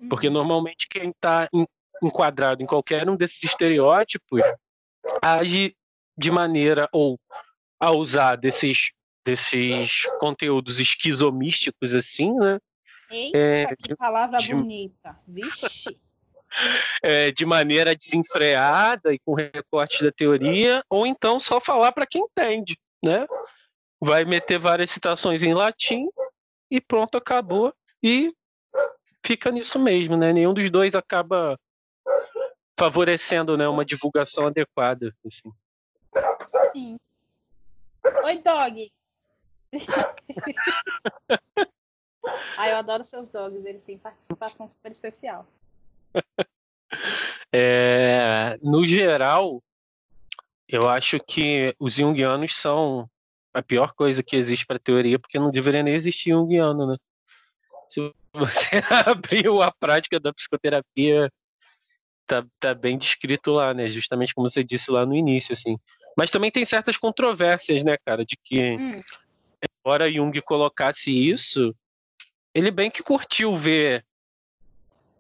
porque Uhum. normalmente quem está enquadrado em qualquer um desses estereótipos age de maneira ou a usar desses desses conteúdos esquizomísticos assim, né? Eita, É, que palavra de- bonita. Vixe. *laughs* é, de maneira desenfreada e com recorte da teoria, ou então só falar para quem entende, né? Vai meter várias citações em latim e pronto, acabou. E fica nisso mesmo, né? Nenhum dos dois acaba favorecendo né, uma divulgação adequada. assim. Sim. Oi, dog. *laughs* Ai, eu adoro seus dogs, eles têm participação super especial. *laughs* É, no geral, eu acho que os junguianos são a pior coisa que existe para teoria, porque não deveria nem existir junguiano, né? Se você *laughs* abriu a prática da psicoterapia, tá, tá bem descrito lá, né? Justamente como você disse lá no início, assim. Mas também tem certas controvérsias, né, cara, de que Hum. embora Jung colocasse isso, ele bem que curtiu ver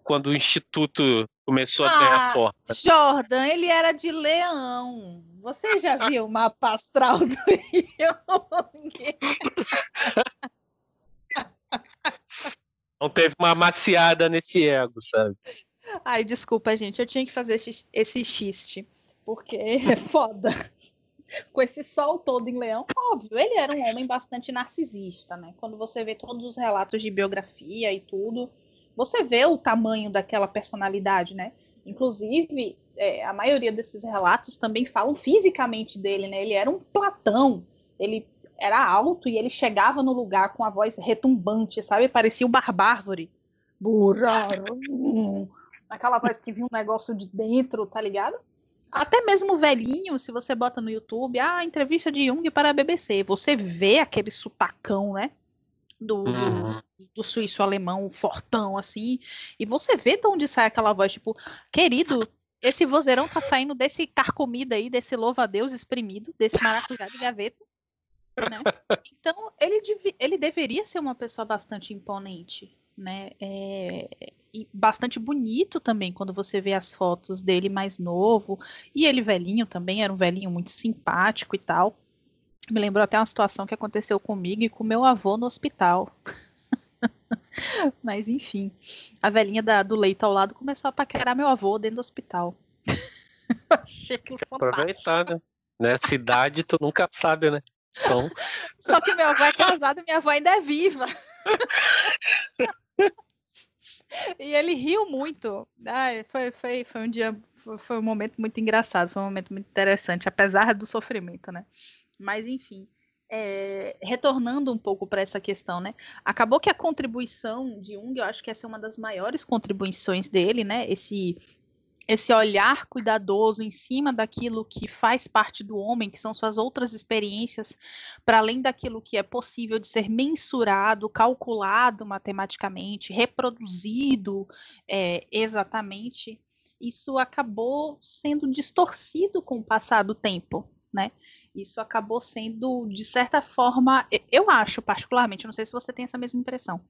quando o instituto começou a ganhar Ah, forma. Jordan, ele era de leão. Você já *laughs* viu o mapa astral do Jung? *laughs* Não teve uma maciada nesse ego, sabe? Ai, desculpa, gente, eu tinha que fazer esse, esse xiste, porque é foda. Com esse sol todo em leão, óbvio, ele era um homem bastante narcisista, né? Quando você vê todos os relatos de biografia e tudo, você vê o tamanho daquela personalidade, né? Inclusive, é, a maioria desses relatos também falam fisicamente dele, né? Ele era um Platão, ele era alto e ele chegava no lugar com a voz retumbante, sabe? Parecia o Barbárvore. Burra, aquela voz que vinha um negócio de dentro, tá ligado? Até mesmo velhinho, se você bota no YouTube, ah, entrevista de Jung para a BBC, você vê aquele sutacão, né? Do, Uhum. do suíço alemão, fortão, assim, e você vê de onde sai aquela voz, tipo, querido, esse vozeirão tá saindo desse carcomida aí, desse louva-a-Deus espremido, desse maracujá de gaveta, né? *laughs* Então, ele, ele deveria ser uma pessoa bastante imponente, né? É, e bastante bonito também quando você vê as fotos dele mais novo e ele velhinho também era um velhinho muito simpático e tal. Me lembrou até uma situação que aconteceu comigo e com meu avô no hospital. *laughs* Mas enfim, a velhinha da, do leito ao lado começou a paquerar meu avô dentro do hospital. *laughs* Achei aquilo Aproveitar, né? Nessa cidade tu nunca sabe, né? Então... Só que meu avô é casado e minha avó ainda é viva. *laughs* e ele riu muito. Ai, foi, foi, foi um dia, foi, foi um momento muito engraçado, foi um momento muito interessante, apesar do sofrimento, né? Mas enfim. É, retornando um pouco para essa questão, né? Acabou que a contribuição de Jung, eu acho que essa é uma das maiores contribuições dele, né? Esse esse olhar cuidadoso em cima daquilo que faz parte do homem, que são suas outras experiências, para além daquilo que é possível de ser mensurado, calculado matematicamente, reproduzido é, exatamente, isso acabou sendo distorcido com o passar do tempo, né? Isso acabou sendo, de certa forma, eu acho particularmente, não sei se você tem essa mesma impressão,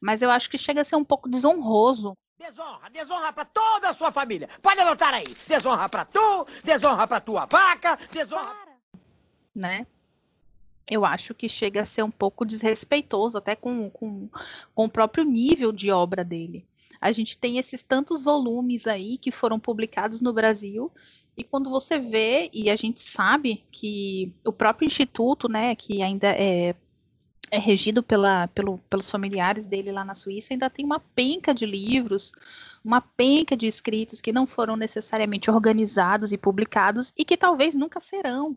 mas eu acho que chega a ser um pouco desonroso Desonra, desonra para toda a sua família. Pode anotar aí. Desonra para tu, desonra para tua vaca, desonra. Né? Eu acho que chega a ser um pouco desrespeitoso até com, com, com o próprio nível de obra dele. A gente tem esses tantos volumes aí que foram publicados no Brasil e quando você vê, e a gente sabe que o próprio instituto, né, que ainda é é regido pela, pelo, pelos familiares dele lá na Suíça, ainda tem uma penca de livros, uma penca de escritos que não foram necessariamente organizados e publicados e que talvez nunca serão.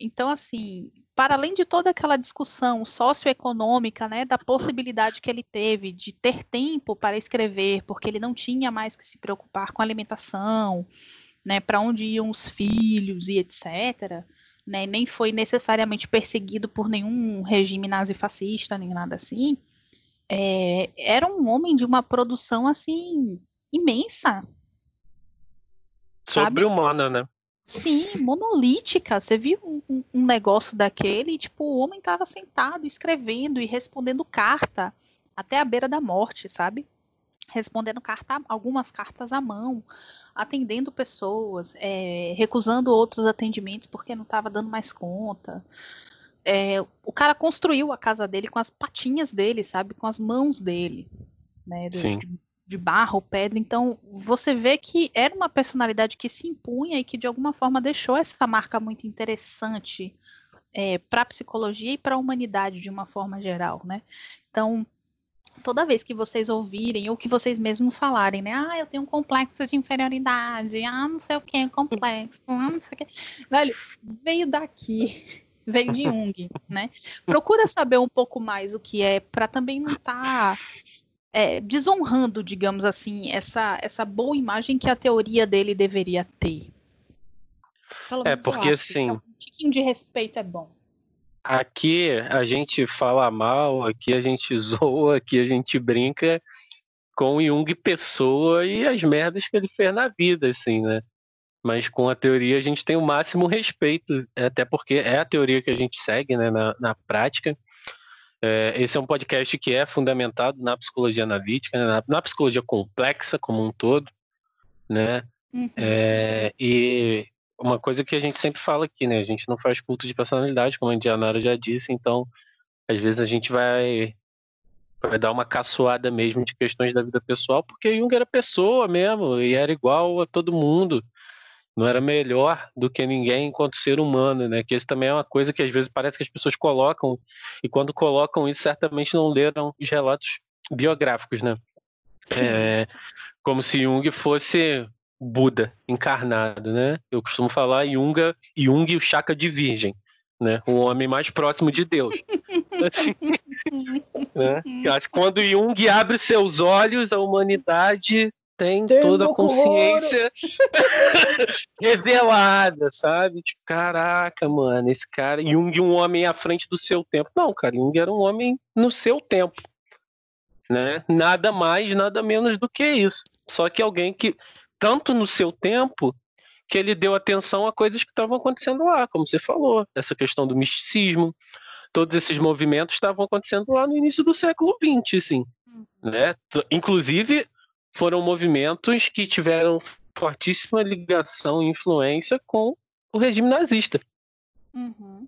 Então, assim, para além de toda aquela discussão socioeconômica, né, da possibilidade que ele teve de ter tempo para escrever, porque ele não tinha mais que se preocupar com alimentação, né, para onde iam os filhos e etc né, nem foi necessariamente perseguido por nenhum regime nazifascista, nem nada assim, é, era um homem de uma produção, assim, imensa. Sobre-humana, né? Sim, monolítica. Você viu um, um, negócio daquele, tipo, o homem estava sentado, escrevendo e respondendo carta até a beira da morte, sabe? Respondendo carta, algumas cartas à mão atendendo pessoas, é, recusando outros atendimentos porque não estava dando mais conta. É, o cara construiu a casa dele com as patinhas dele, sabe? Com as mãos dele, né? De, Sim. De, de barro, pedra. Então, você vê que era uma personalidade que se impunha e que, de alguma forma, deixou essa marca muito interessante é, para a psicologia e para a humanidade de uma forma geral, né? Então, toda vez que vocês ouvirem, ou que vocês mesmos falarem, né? Ah, eu tenho um complexo de inferioridade, ah, não sei o que, complexo, ah, não sei o que. Velho, veio daqui, *laughs* veio de Jung, né? Procura saber um pouco mais o que é, para também não estar. Tá, é, desonrando, digamos assim, essa, essa boa imagem que a teoria dele deveria ter. Pelo é, porque assim. Um tiquinho de respeito é bom. Aqui a gente fala mal, aqui a gente *laughs* zoa, aqui a gente brinca com o Jung pessoa e as merdas que ele fez na vida, assim, né? Mas com a teoria a gente tem o máximo respeito, até porque é a teoria que a gente segue né, na, na prática. É, esse é um podcast que é fundamentado na psicologia analítica, né, na, na, psicologia complexa como um todo, né? Uhum. É, e uma coisa que a gente sempre fala aqui, né? A gente não faz culto de personalidade, como a Indianara já disse, então às vezes a gente vai, vai dar uma caçoada mesmo de questões da vida pessoal, porque Jung era pessoa mesmo, e era igual a todo mundo. Não era melhor do que ninguém enquanto ser humano, né? Que isso também é uma coisa que às vezes parece que as pessoas colocam, e quando colocam isso, certamente não leram os relatos biográficos, né? É, como se Jung fosse Buda encarnado, né? Eu costumo falar Junga, Jung e o Chaka de Virgem, né? O homem mais próximo de Deus. *laughs* Assim, né? Quando Jung abre seus olhos, a humanidade tem, tem toda a consciência *laughs* revelada, sabe? Tipo, caraca, mano, esse cara, Jung, um homem à frente do seu tempo. Não, cara, Jung era um homem no seu tempo, né? Nada mais, nada menos do que isso. Só que alguém que tanto no seu tempo que ele deu atenção a coisas que estavam acontecendo lá, como você falou, essa questão do misticismo, todos esses movimentos estavam acontecendo lá no início do século XX, assim. né? T- Inclusive, foram movimentos que tiveram fortíssima ligação e influência com o regime nazista, Uhum.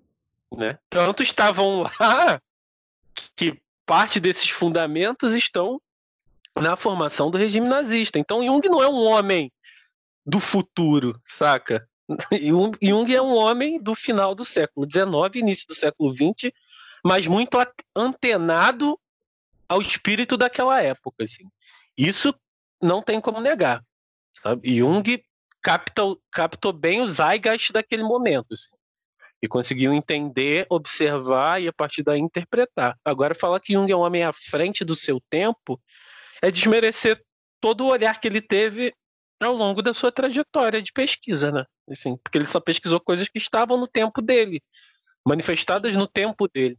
né? Tanto estavam lá *laughs* que parte desses fundamentos estão na formação do regime nazista. Então, Jung não é um homem do futuro, saca? *laughs* Jung é um homem do final do século XIX, início do século XX, mas muito antenado ao espírito daquela época. Assim. Isso não tem como negar. Sabe? Jung capta, o- captou bem o zeitgeist daquele momento. assim. E conseguiu entender, observar e a partir daí interpretar. Agora, falar que Jung é um homem à frente do seu tempo é desmerecer todo o olhar que ele teve ao longo da sua trajetória de pesquisa, né? Enfim, porque ele só pesquisou coisas que estavam no tempo dele, manifestadas no tempo dele,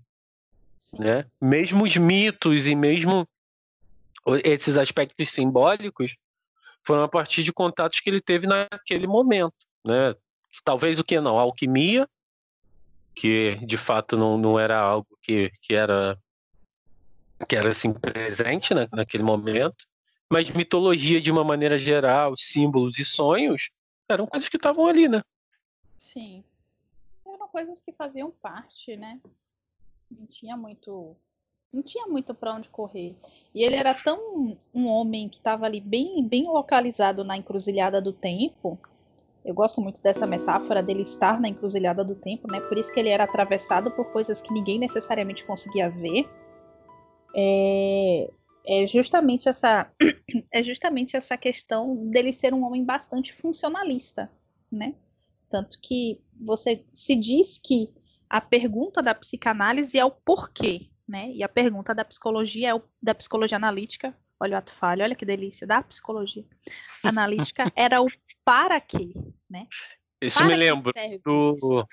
né? Mesmo os mitos e mesmo esses aspectos simbólicos foram a partir de contatos que ele teve naquele momento, né? Talvez o que não, a alquimia, que de fato não, não era algo que, que era que era assim presente na, naquele momento, mas mitologia de uma maneira geral, símbolos e sonhos eram coisas que estavam ali, né? Sim. Eram coisas que faziam parte, né? Não tinha muito. Não tinha muito para onde correr. E ele era tão um homem que estava ali bem, bem localizado na encruzilhada do tempo. Eu gosto muito dessa metáfora dele estar na encruzilhada do tempo, né? Por isso que ele era atravessado por coisas que ninguém necessariamente conseguia ver. É, é justamente essa *clears throat* é justamente essa questão dele ser um homem bastante funcionalista, né? Tanto que você se diz que a pergunta da psicanálise é o porquê, né? E a pergunta da psicologia é o, da psicologia analítica, olha o ato falho, olha que delícia, da psicologia analítica *laughs* era o para quê, né? Isso Para me lembra do. isso?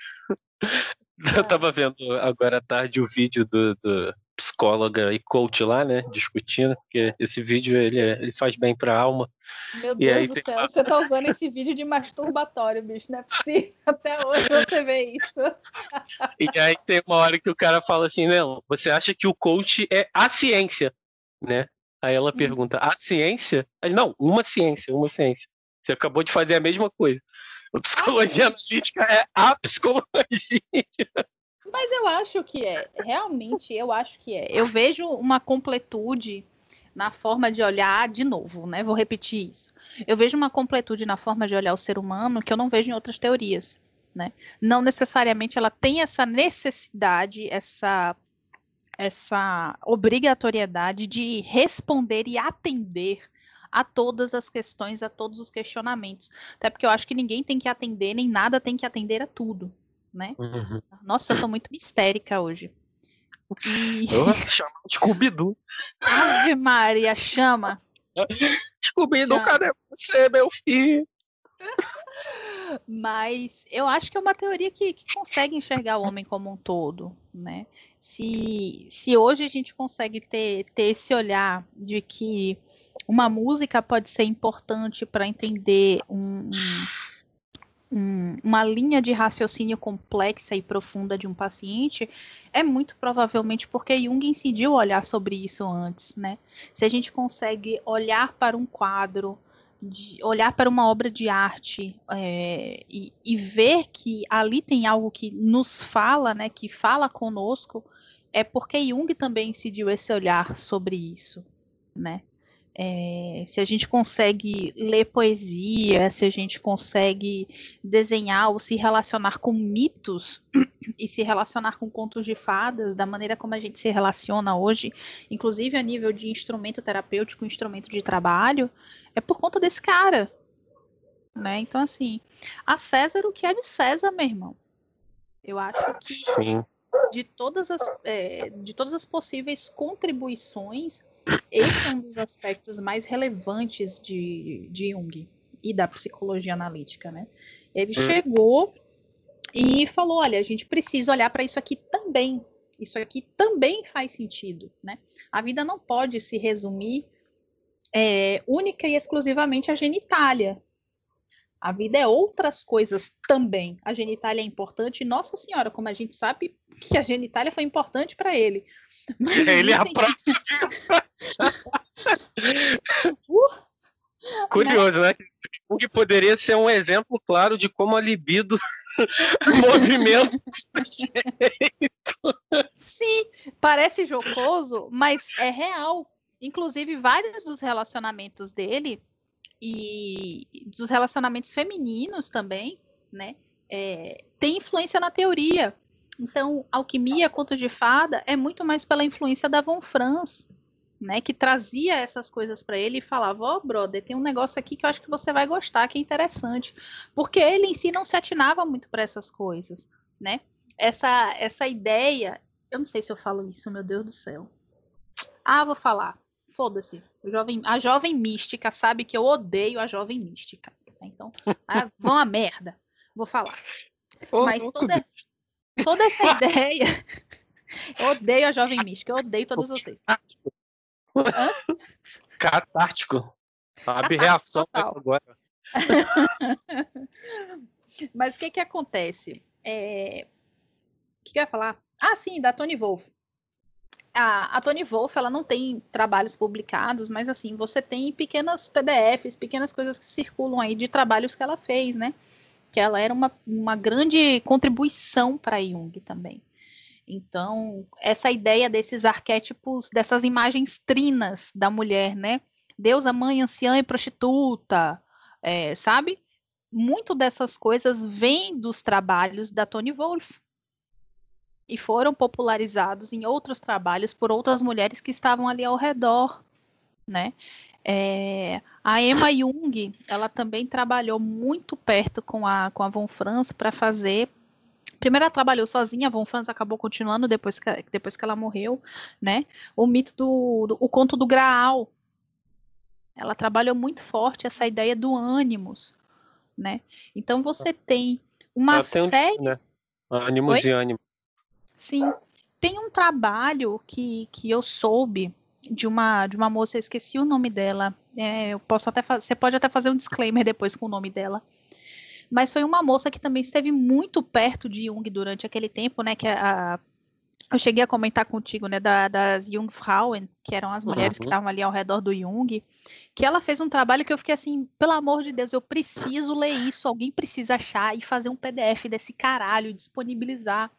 *laughs* Eu tava vendo agora à tarde o vídeo do, do psicóloga e coach lá, né? Discutindo, porque esse vídeo ele, é- ele faz bem pra alma. Meu E Deus do tem céu, você tá usando esse vídeo de masturbatório, bicho, não é possível. *laughs* Até hoje você vê isso. E aí tem uma hora que o cara fala assim, não, você acha que o coach é a ciência, né? Aí ela Hum. pergunta, a ciência? Aí, não, uma ciência, uma ciência. Você acabou de fazer a mesma coisa. A psicologia analítica é a psicologia. Mas eu acho que é, realmente eu acho que é. Eu vejo uma completude na forma de olhar, de novo, né? Vou repetir isso. Eu vejo uma completude na forma de olhar o ser humano que eu não vejo em outras teorias, né? Não necessariamente ela tem essa necessidade, essa essa obrigatoriedade de responder e atender a todas as questões, a todos os questionamentos. Até porque eu acho que ninguém tem que atender, nem nada tem que atender a tudo, né? Uhum. Nossa, eu tô muito histérica hoje. E... De *laughs* Scooby-Doo. Ave Maria, chama. Scooby-Doo, cadê você, meu filho? Mas eu acho que é uma teoria que, que consegue enxergar o homem como um todo, né? Se, se hoje a gente consegue ter, ter esse olhar de que uma música pode ser importante para entender um- um- um- uma linha de raciocínio complexa e profunda de um paciente, é muito provavelmente porque Jung incidiu olhar sobre isso antes, né? Se a gente consegue olhar para um quadro, olhar para uma obra de arte é, e, e ver que ali tem algo que nos fala, né, que fala conosco, é porque Jung também incidiu esse olhar sobre isso, né? É, se a gente consegue ler poesia, se a gente consegue desenhar ou se relacionar com mitos *clears throat* e se relacionar com contos de fadas, da maneira como a gente se relaciona hoje, inclusive a nível de instrumento terapêutico, instrumento de trabalho, é por conta desse cara. Né? Então, assim, a César o que é de César, meu irmão. Eu acho que Sim. De todas as, é, de todas as possíveis contribuições, esse é um dos aspectos mais relevantes de, de Jung e da psicologia analítica, né? Ele Hum. chegou e falou, olha, a gente precisa olhar para isso aqui também. Isso aqui também faz sentido, né? A vida não pode se resumir é, única e exclusivamente à genitália. A vida é outras coisas também. A genitália é importante. Nossa Senhora, como a gente sabe que a genitália foi importante para ele. Mas ele é a própria. *laughs* uh, Curioso, né? O que poderia ser um exemplo claro de como a libido *laughs* movimento Sim, parece jocoso, mas é real. Inclusive, vários dos relacionamentos dele e dos relacionamentos femininos também, né? É, tem influência na teoria. Então, alquimia, conto de fada, é muito mais pela influência da Von Franz, né, que trazia essas coisas para ele e falava: Ó, oh, brother, tem um negócio aqui que eu acho que você vai gostar, que é interessante. Porque ele em si não se atinava muito para essas coisas, né? Essa, essa ideia, eu não sei se eu falo isso, meu Deus do céu. Ah, vou falar. Foda-se. Jovem, a jovem mística sabe que eu odeio a jovem mística. Então, *laughs* ah, vão a merda. Vou falar. Mas toda, toda essa ideia. *laughs* Eu odeio a jovem mística, eu odeio todos vocês. Catártico. Sabe reação agora. *laughs* Mas o que que acontece? É... O que, que eu ia falar? Ah, sim, da Tony Wolf. A, a Tony Wolf, ela não tem trabalhos publicados, mas assim, você tem pequenas PDFs, pequenas coisas que circulam aí de trabalhos que ela fez, né? Que ela era uma, uma grande contribuição para Jung também. Então, essa ideia desses arquétipos, dessas imagens trinas da mulher, né? Deusa, mãe, anciã e prostituta, é, sabe? Muito dessas coisas vêm dos trabalhos da Toni Wolff. E foram popularizados em outros trabalhos por outras mulheres que estavam ali ao redor, né? É, a Emma Jung, ela também trabalhou muito perto com a, com a Von Franz para fazer Primeiro ela trabalhou sozinha, a Von Franz acabou continuando depois que, depois que ela morreu, né? O mito do, do o conto do Graal. Ela trabalhou muito forte essa ideia do ânimos, né? Então você tem uma tem série, um, né? Ânimos Oi? e ânimo. Sim, tem um trabalho que, que eu soube de uma de uma moça, eu esqueci o nome dela. É, eu posso até você pode até fazer um disclaimer depois com o nome dela mas foi uma moça que também esteve muito perto de Jung durante aquele tempo, né, que a, eu cheguei a comentar contigo, né, da, das Jungfrauen, que eram as mulheres uhum. que estavam ali ao redor do Jung, que ela fez um trabalho que eu fiquei assim, pelo amor de Deus, eu preciso ler isso, alguém precisa achar e fazer um PDF desse caralho, disponibilizar.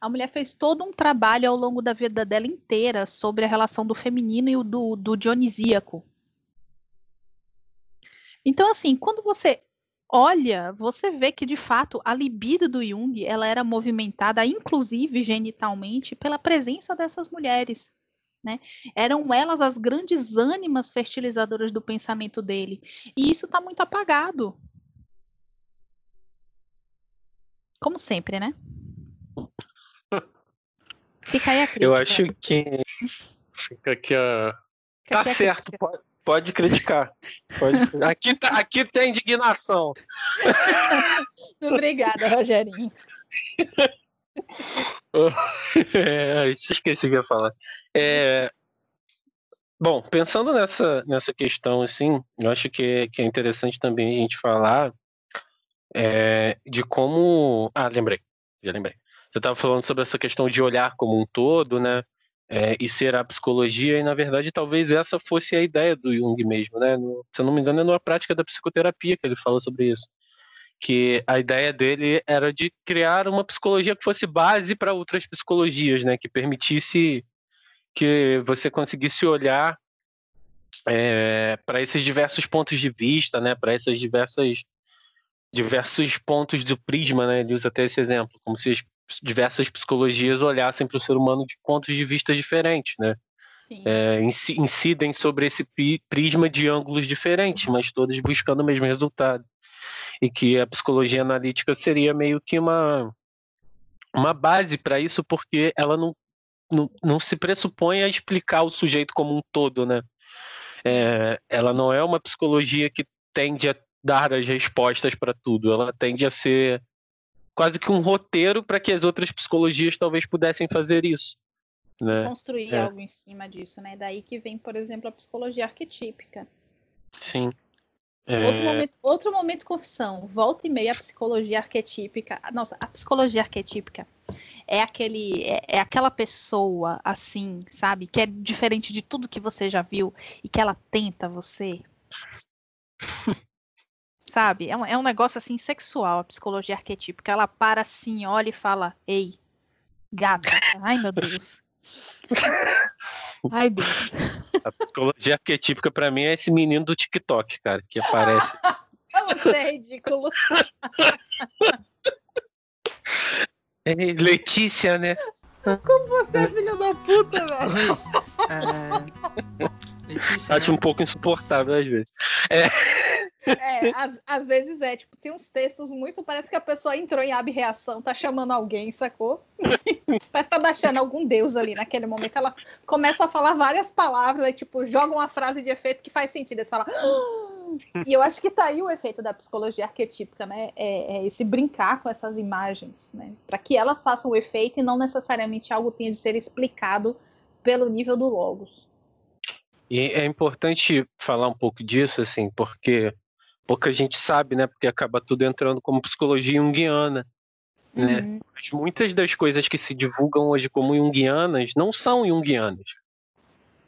A mulher fez todo um trabalho ao longo da vida dela inteira sobre a relação do feminino e do, do dionisíaco. Então, assim, quando você olha, você vê que de fato a libido do Jung ela era movimentada, inclusive genitalmente, pela presença dessas mulheres. Né? Eram elas as grandes ânimas fertilizadoras do pensamento dele. E isso está muito apagado. Como sempre, né? Fica aí a crítica. Eu acho que fica aqui a. Fica tá certo, pode, Pode criticar. Pode... *laughs* Aqui, tá, aqui tem indignação. *laughs* Obrigada, Rogerinho. *laughs* é, esqueci o que ia falar. É, bom, pensando nessa, nessa questão, assim, eu acho que, que é interessante também a gente falar é, de como. Ah, lembrei, já lembrei. Você estava falando sobre essa questão de olhar como um todo, né? é, e ser a psicologia, e na verdade talvez essa fosse a ideia do Jung mesmo, né? No, se eu não me engano, é numa prática da psicoterapia que ele fala sobre isso. Que a ideia dele era de criar uma psicologia que fosse base para outras psicologias, né? Que permitisse que você conseguisse olhar é, para esses diversos pontos de vista, né? Para diversas diversos pontos do prisma, né? Ele usa até esse exemplo, como se diversas psicologias olhassem para o ser humano de pontos de vista diferentes, né? É, incidem sobre esse prisma de ângulos diferentes, mas todos buscando o mesmo resultado. E que a psicologia analítica seria meio que uma, uma base para isso, porque ela não, não, não se pressupõe a explicar o sujeito como um todo, né? É, ela não é uma psicologia que tende a dar as respostas para tudo, ela tende a ser quase que um roteiro para que as outras psicologias talvez pudessem fazer isso. Né? Construir é. algo em cima disso, né? Daí que vem, por exemplo, a psicologia arquetípica. Sim. É, Outro momento, outro momento confissão. Volta e meia a psicologia arquetípica. Nossa, a psicologia arquetípica é aquele é, é aquela pessoa assim, sabe, que é diferente de tudo que você já viu e que ela tenta você. *laughs* sabe? É um, é um negócio assim sexual, a psicologia arquetípica. Ela para assim, olha e fala: "Ei, gata". Ai, meu Deus. Ai, Deus. A psicologia arquetípica pra mim é esse menino do TikTok, cara, que aparece. *laughs* Você é ridículo. *laughs* É, Letícia, né? Como você é filho da puta, *laughs* velho? É... Letícia, Acho né? um pouco insuportável às vezes. É, às, às vezes é, tipo, tem uns textos muito. Parece que a pessoa entrou em ab-reação, tá chamando alguém, sacou? *laughs* Parece que tá baixando algum deus ali naquele momento. Ela começa a falar várias palavras, aí, tipo, joga uma frase de efeito que faz sentido. Aí você fala. "Ah!" *laughs* E eu acho que tá aí o efeito da psicologia arquetípica, né? É, é esse brincar com essas imagens, né? Para que elas façam o efeito e não necessariamente algo tenha de ser explicado pelo nível do Logos. E é importante falar um pouco disso, assim, porque pouca gente sabe, né? Porque acaba tudo entrando como psicologia junguiana. Né? Uhum. Mas muitas das coisas que se divulgam hoje como junguianas não são junguianas,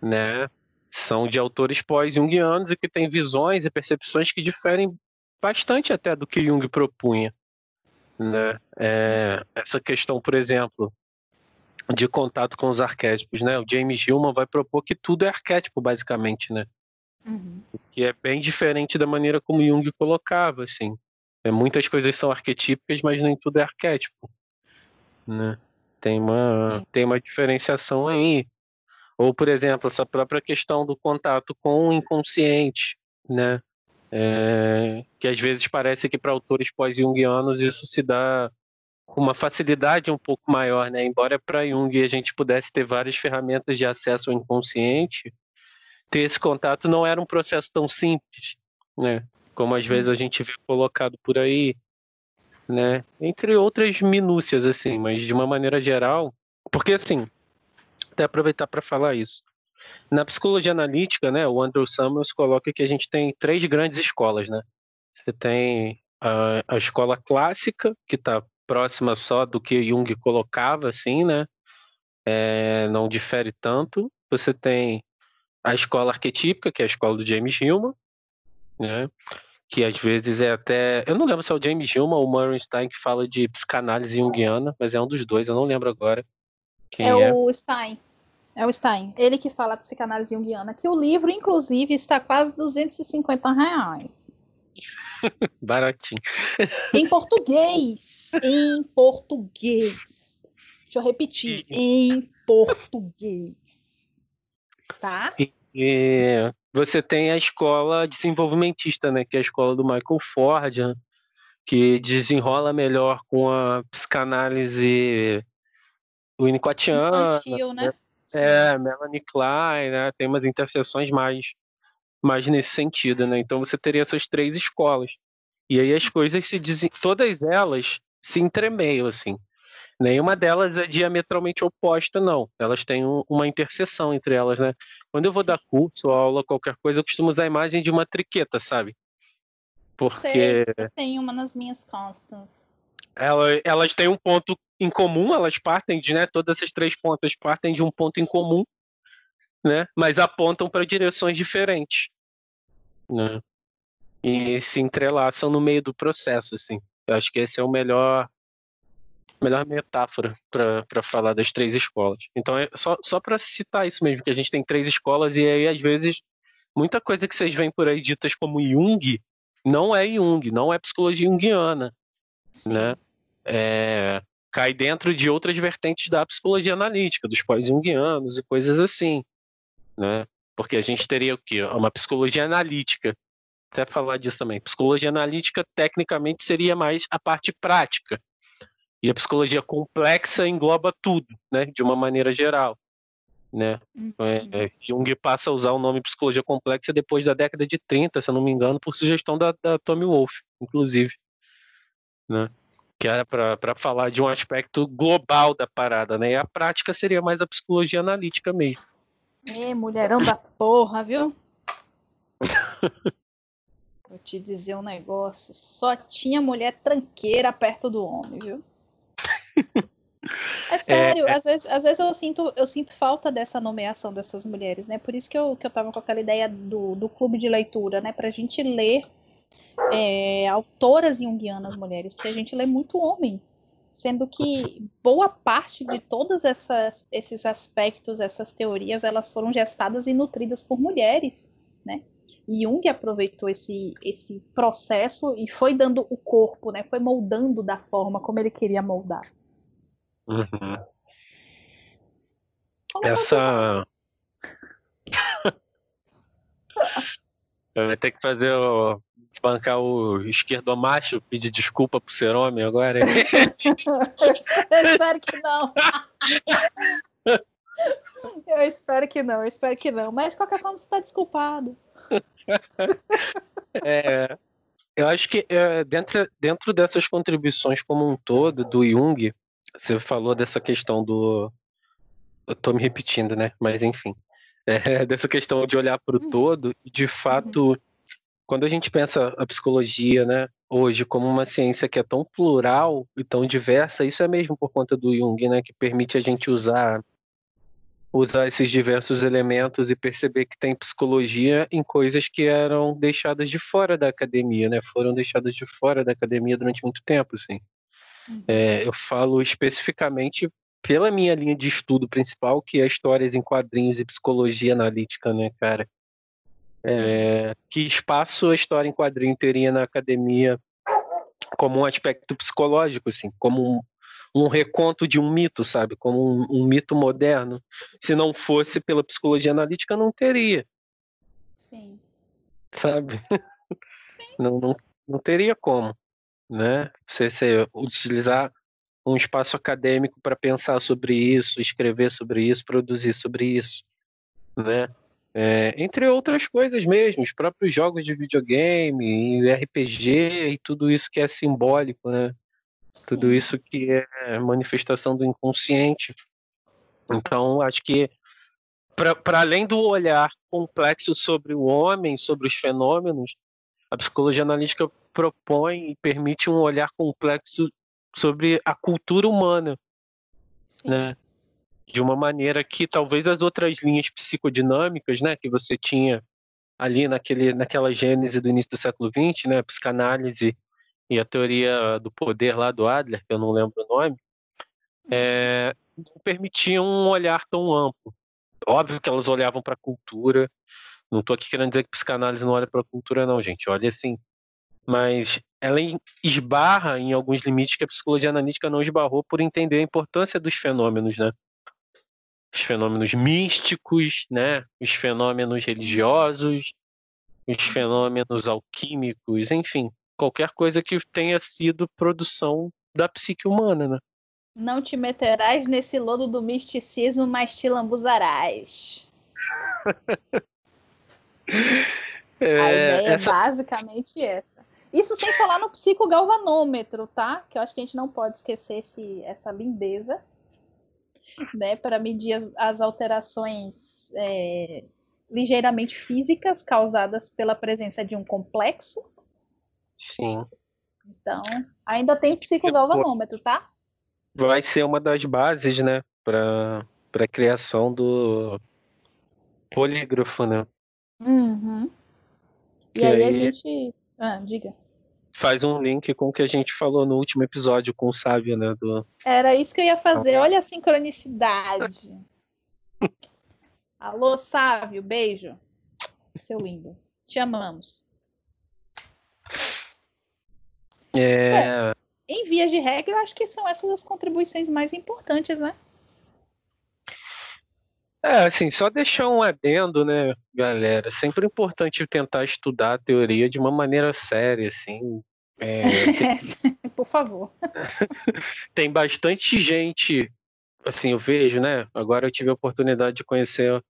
né? São de autores pós-junguianos e que têm visões e percepções que diferem bastante até do que Jung propunha, né? É, essa questão, por exemplo, de contato com os arquétipos, né? O James Hillman vai propor que tudo é arquétipo, basicamente, né? Uhum. que é bem diferente da maneira como Jung colocava, assim. É, muitas coisas são arquetípicas, mas nem tudo é arquétipo, né? Tem uma, Sim. tem uma diferenciação aí. Ou, por exemplo, essa própria questão do contato com o inconsciente, né? É, que às vezes parece que para autores pós-jungianos isso se dá com uma facilidade um pouco maior, né? Embora para Jung a gente pudesse ter várias ferramentas de acesso ao inconsciente, ter esse contato não era um processo tão simples, né? Como às vezes a gente vê colocado por aí, né? Entre outras minúcias, assim, mas de uma maneira geral, porque assim, até aproveitar para falar isso. Na psicologia analítica, né, o Andrew Samuels coloca que a gente tem três grandes escolas, né? Você tem a, a escola clássica, que está próxima só do que Jung colocava, assim, né? É, não difere tanto. Você tem a escola arquetípica, que é a escola do James Hillman, né? Que às vezes é até. Eu não lembro se é o James Hillman ou o Murray Stein que fala de psicanálise junguiana, mas é um dos dois, eu não lembro agora. Quem É é? o Stein. É o Stein. Ele que fala psicanálise junguiana, que o livro, inclusive, está quase 250 reais. *laughs* Baratinho. *laughs* Em português. em português. Deixa eu repetir. Em português. Tá? E você tem a escola desenvolvimentista, né? Que é a escola do Michael Ford, que desenrola melhor com a psicanálise winnicottiana, Infantil, né? Sim. É, Melanie Klein, né? Tem umas interseções mais, mais nesse sentido, né? Então você teria essas três escolas. E aí as coisas se dizem, todas elas se entremeiam, assim. Nenhuma delas é diametralmente oposta, não. Elas têm um- uma interseção entre elas, né? Quando eu vou dar curso, aula, qualquer coisa, eu costumo usar a imagem de uma triqueta, sabe? Porque Sei, eu tenho uma nas minhas costas. ela- elas têm um ponto em comum, elas partem de, né, todas essas três pontas partem de um ponto em comum, né, mas apontam para direções diferentes, né, e se entrelaçam no meio do processo, assim. Eu acho que esse é o melhor, melhor metáfora para falar das três escolas. Então é só, só para citar isso mesmo, que a gente tem três escolas e aí às vezes muita coisa que vocês veem por aí ditas como Jung não é Jung, não é psicologia junguiana né? É, cai dentro de outras vertentes da psicologia analítica, dos pós-junguianos e coisas assim, né? Porque a gente teria o quê? Uma psicologia analítica. Até falar disso também. Psicologia analítica, tecnicamente, seria mais a parte prática. E a psicologia complexa engloba tudo, né? De uma maneira geral. Né? Uhum. É, é, Jung passa a usar o nome psicologia complexa depois da década de 30, se eu não me engano, por sugestão da, da Tommy Wolf, inclusive né? Que era para falar de um aspecto global da parada, né? E a prática seria mais a psicologia analítica mesmo. Ê, mulherão da porra, viu? *laughs* Vou te dizer um negócio. Só tinha mulher tranqueira perto do homem, viu? É *laughs* sério, é, às, vezes, às vezes eu sinto, eu sinto falta dessa nomeação dessas mulheres, né? Por isso que eu, que eu tava com aquela ideia do, do clube de leitura, né? Pra gente ler é, autoras junguianas mulheres, porque a gente lê muito homem. Sendo que boa parte de todos esses aspectos, essas teorias, elas foram gestadas e nutridas por mulheres, né? E Jung aproveitou esse, esse processo e foi dando o corpo, né? Foi moldando da forma como ele queria moldar. Uhum. Essa. *laughs* Eu vou ter que fazer o. bancar o esquerdomacho, pedir desculpa pro ser homem agora. *laughs* eu espero que não. Eu espero que não, eu espero que não. Mas de qualquer forma você tá desculpado. *laughs* É, eu acho que é, dentro, dentro dessas contribuições como um todo do Jung, você falou dessa questão do. Eu tô me repetindo, né? Mas enfim. É, *laughs* dessa questão de olhar para o todo, e de fato, uhum. Quando a gente pensa a psicologia, né, hoje como uma ciência que é tão plural e tão diversa, isso é mesmo por conta do Jung, né, que permite a gente usar usar esses diversos elementos e perceber que tem psicologia em coisas que eram deixadas de fora da academia, né? Foram deixadas de fora da academia durante muito tempo, assim. Uhum. É, eu falo especificamente pela minha linha de estudo principal, que é histórias em quadrinhos e psicologia analítica, né, cara? É, que espaço a história em quadrinho teria na academia como um aspecto psicológico, assim, como um, um reconto de um mito, sabe? Como um, um, mito moderno. Se não fosse pela psicologia analítica, não teria. Sim. Sabe? Sim. Não, não, não teria como né? Você, você utilizar um espaço acadêmico para pensar sobre isso, escrever sobre isso, produzir sobre isso, né? É, entre outras coisas mesmo, os próprios jogos de videogame, RPG e tudo isso que é simbólico, né? Sim. Tudo isso que é manifestação do inconsciente. Então, acho que para além do olhar complexo sobre o homem, sobre os fenômenos, a psicologia analítica propõe e permite um olhar complexo sobre a cultura humana, Sim. né? De uma maneira que talvez as outras linhas psicodinâmicas, né, que você tinha ali naquele, naquela gênese do início do século XX, né, a psicanálise e a teoria do poder lá do Adler, que eu não lembro o nome, é, não permitiam um olhar tão amplo. Óbvio que elas olhavam para a cultura, não estou aqui querendo dizer que psicanálise não olha para a cultura, não, gente. Olha assim. Mas ela esbarra em alguns limites que a psicologia analítica não esbarrou por entender a importância dos fenômenos, né? Os fenômenos místicos, né? Os fenômenos religiosos, os fenômenos alquímicos, enfim, qualquer coisa que tenha sido produção da psique humana, né? Não te meterás nesse lodo do misticismo, mas te lambuzarás. *laughs* É, a ideia essa... é basicamente essa. Isso sem falar no psicogalvanômetro, tá? Que eu acho que a gente não pode esquecer esse, essa lindeza, né? Para medir as, as alterações é, ligeiramente físicas causadas pela presença de um complexo. Sim. Então, ainda tem psicogalvanômetro, tá? Vai ser uma das bases, né? Para a criação do polígrafo, né? Uhum. E aí, aí, a gente. Ah, diga. Faz um link com o que a gente falou no último episódio com o Sábio, né? Do... Era isso que eu ia fazer. Olha a sincronicidade. *laughs* Alô, Sávio, beijo. Seu lindo. Te amamos. É... Bom, em vias de regra, eu acho que são essas as contribuições mais importantes, né? É, assim, só deixar um adendo, né, galera? Sempre importante tentar estudar a teoria de uma maneira séria, assim. É, *laughs* tem... Por favor. *laughs* tem bastante gente, assim, eu vejo, né? Agora eu tive a oportunidade de conhecer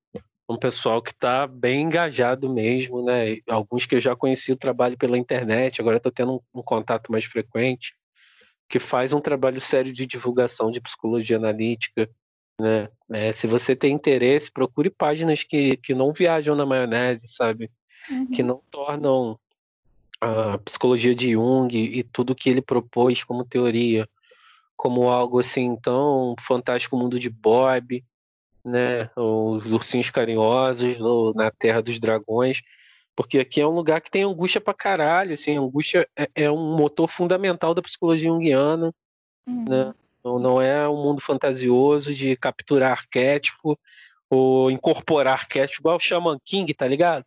um pessoal que está bem engajado mesmo, né? Alguns que eu já conheci o trabalho pela internet, agora estou tendo um, um contato mais frequente, que faz um trabalho sério de divulgação de psicologia analítica, né? É, se você tem interesse, procure páginas que, que não viajam na maionese, sabe? Uhum. Que não tornam a psicologia de Jung e tudo que ele propôs como teoria, como algo assim tão fantástico, mundo de Bob, né? Os ursinhos carinhosos, ou na Terra dos Dragões, porque aqui é um lugar que tem angústia pra caralho, assim, angústia é, é um motor fundamental da psicologia junguiana, Uhum. né? Não, não é um mundo fantasioso de capturar arquétipo ou incorporar arquétipo, igual o Shaman King, tá ligado?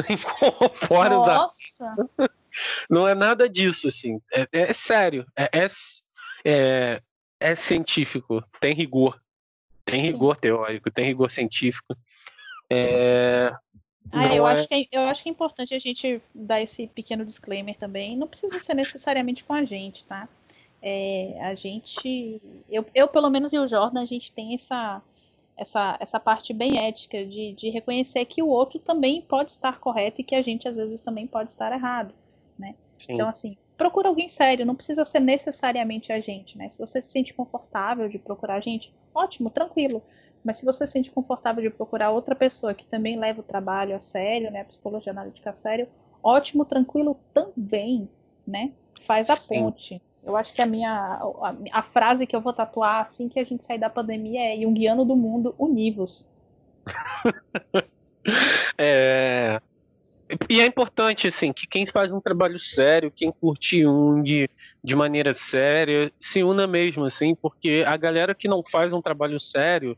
*laughs* Arquétipos. Nossa, Não é nada disso, assim. É, é sério. É, é, é, é científico. Tem rigor. Tem Sim. rigor teórico, tem rigor científico. É, Ah, eu, é- acho que é, eu acho que é importante a gente dar esse pequeno disclaimer também. Não precisa ser necessariamente com a gente, tá? É, a gente, eu, eu, pelo menos e o Jordan, a gente tem essa, essa, essa parte bem ética de, de reconhecer que o outro também pode estar correto e que a gente às vezes também pode estar errado. sim. Então, assim, procura alguém sério, não precisa ser necessariamente a gente, né? Se você se sente confortável de procurar a gente, ótimo, tranquilo. Mas se você se sente confortável de procurar outra pessoa que também leva o trabalho a sério, né? A psicologia analítica a sério, ótimo, tranquilo também, né? Faz a Sim. ponte. Eu acho que a minha a, a frase que eu vou tatuar assim que a gente sair da pandemia é Jungiano do mundo, univos. *laughs* É, E é importante, assim, que quem faz um trabalho sério, quem curte Jung de maneira séria, se una mesmo, assim, porque a galera que não faz um trabalho sério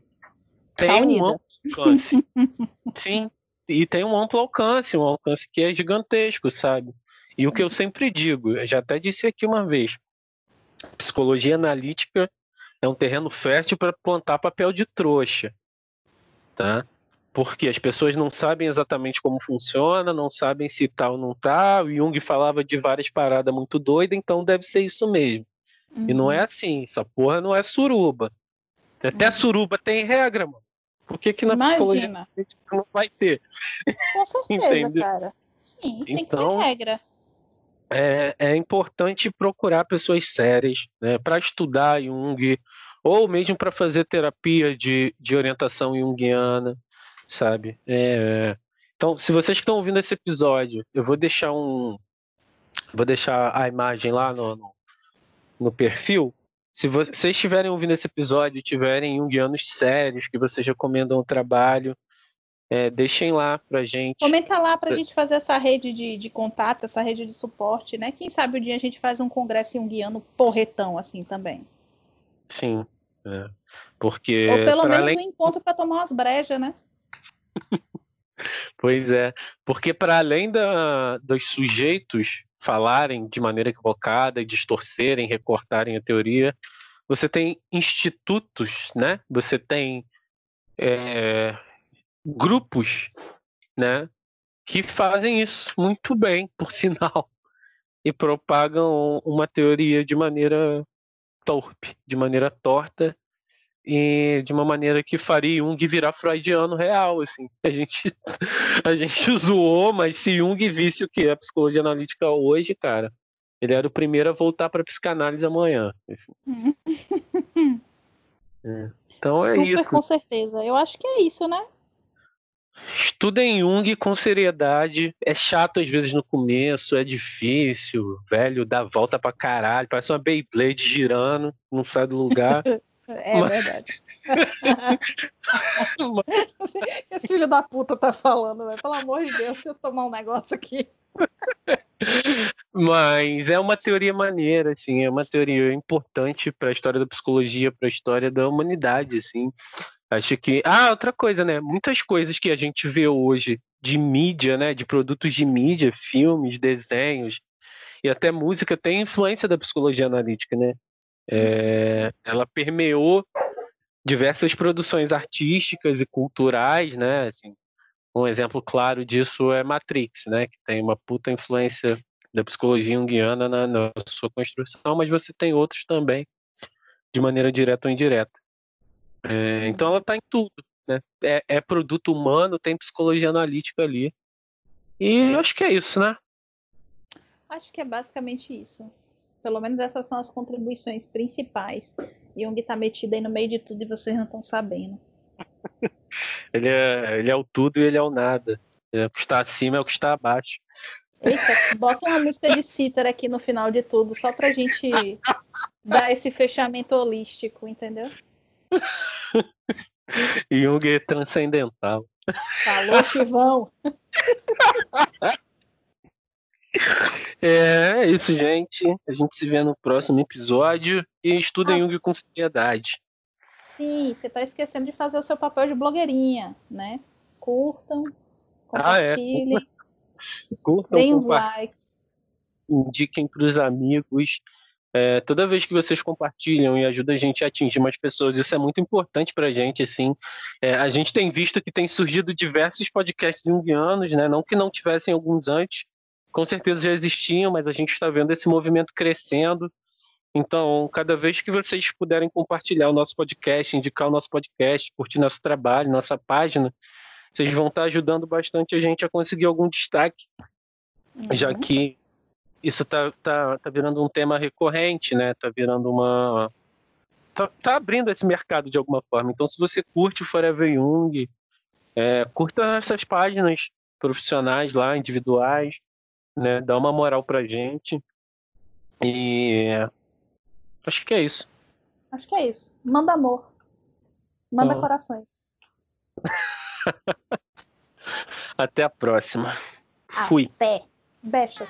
tem Tá um amplo alcance. *laughs* Sim, e tem um amplo alcance, um alcance que é gigantesco, sabe? E o que eu sempre digo, eu já até disse aqui uma vez, psicologia analítica é um terreno fértil para plantar papel de trouxa, tá? Porque as pessoas não sabem exatamente como funciona, não sabem se tal ou não tá. O Jung falava de várias paradas muito doidas, então deve ser isso mesmo. E não é assim, essa porra não é suruba. Até Uhum. suruba tem regra, mano. Por que, que na psicologia Imagina. não vai ter? Com *laughs* certeza, cara. Sim, tem que Então, ter regra. É, é importante procurar pessoas sérias, né, para estudar Jung, ou mesmo para fazer terapia de, de orientação junguiana, sabe? É, então, se vocês estão ouvindo esse episódio, eu vou deixar um, vou deixar a imagem lá no, no, no perfil. Se vocês estiverem ouvindo esse episódio e tiverem junguianos sérios que vocês recomendam o trabalho, é, deixem lá pra gente. Comenta lá pra gente fazer essa rede de, de contato, essa rede de suporte, né? Quem sabe um dia a gente faz um congresso junguiano porretão assim também. Sim, é. porque Ou pelo para menos além um encontro pra tomar umas brejas, né? *laughs* Pois é, porque para além da, dos sujeitos falarem de maneira equivocada, distorcerem, recortarem a teoria, você tem institutos, né? Você tem é, grupos, né? Que fazem isso muito bem, por *laughs* sinal, e propagam uma teoria de maneira torpe, de maneira torta e de uma maneira que faria Jung virar freudiano real, assim. *laughs* A gente, a gente *laughs* zoou, mas se Jung visse o que é a psicologia analítica hoje, cara, ele era o primeiro a voltar para psicanálise amanhã. É. Então é Super isso. com certeza. Eu acho que é isso, né? Estudem Jung com seriedade. É chato às vezes no começo, é difícil, velho, dá volta pra caralho, parece uma Beyblade girando, não sai do lugar. *laughs* É Mas- verdade. *laughs* Esse filho da puta tá falando, velho. Pelo amor de Deus, se eu tomar um negócio aqui. Mas é uma teoria maneira, assim, é uma teoria importante para a história da psicologia, para a história da humanidade, assim. Acho que. Ah, outra coisa, né? Muitas coisas que a gente vê hoje de mídia, né? De produtos de mídia, filmes, desenhos e até música tem influência da psicologia analítica, né? É, ela permeou diversas produções artísticas e culturais, né? Assim, um exemplo claro disso é Matrix, né? Que tem uma puta influência da psicologia junguiana na, na sua construção, mas você tem outros também, de maneira direta ou indireta. É, então ela está em tudo, né? É, é produto humano, tem psicologia analítica ali. E acho que é isso, né? Acho que é basicamente isso. Pelo menos essas são as contribuições principais. Jung tá metido aí no meio de tudo e vocês não estão sabendo. *laughs* Ele é, ele é o tudo e ele é o nada. É, o que está acima é o que está abaixo. Eita, bota uma música de cítara aqui no final de tudo, só pra gente dar esse fechamento holístico, entendeu? *laughs* Jung é transcendental. Falou, Chivão. *laughs* É, é isso, gente. A gente se vê no próximo episódio e estuda Ah. Jung com seriedade. Sim, você tá esquecendo de fazer o seu papel de blogueirinha, né? Curtam, Ah, é. compartilhem, Curtam, deem os compartilhem. likes. indiquem para os amigos. É, toda vez que vocês compartilham e ajudam a gente a atingir mais pessoas, isso é muito importante para a gente. Assim, É, a gente tem visto que tem surgido diversos podcasts junguianos, né? Não que não tivessem alguns antes, com certeza já existiam, mas a gente está vendo esse movimento crescendo. Então, cada vez que vocês puderem compartilhar o nosso podcast, indicar o nosso podcast, curtir nosso trabalho, nossa página, vocês vão estar ajudando bastante a gente a conseguir algum destaque já Uhum. que isso tá, tá, tá virando um tema recorrente, né? Tá virando uma. Tá, tá abrindo esse mercado de alguma forma. Então, se você curte o Forever Young, é, curta essas páginas profissionais lá, individuais, né? Dá uma moral pra gente. E acho que é isso. Acho que é isso. Manda amor. Manda Ah. corações. *laughs* Até a próxima. Fui. Até. Bechas.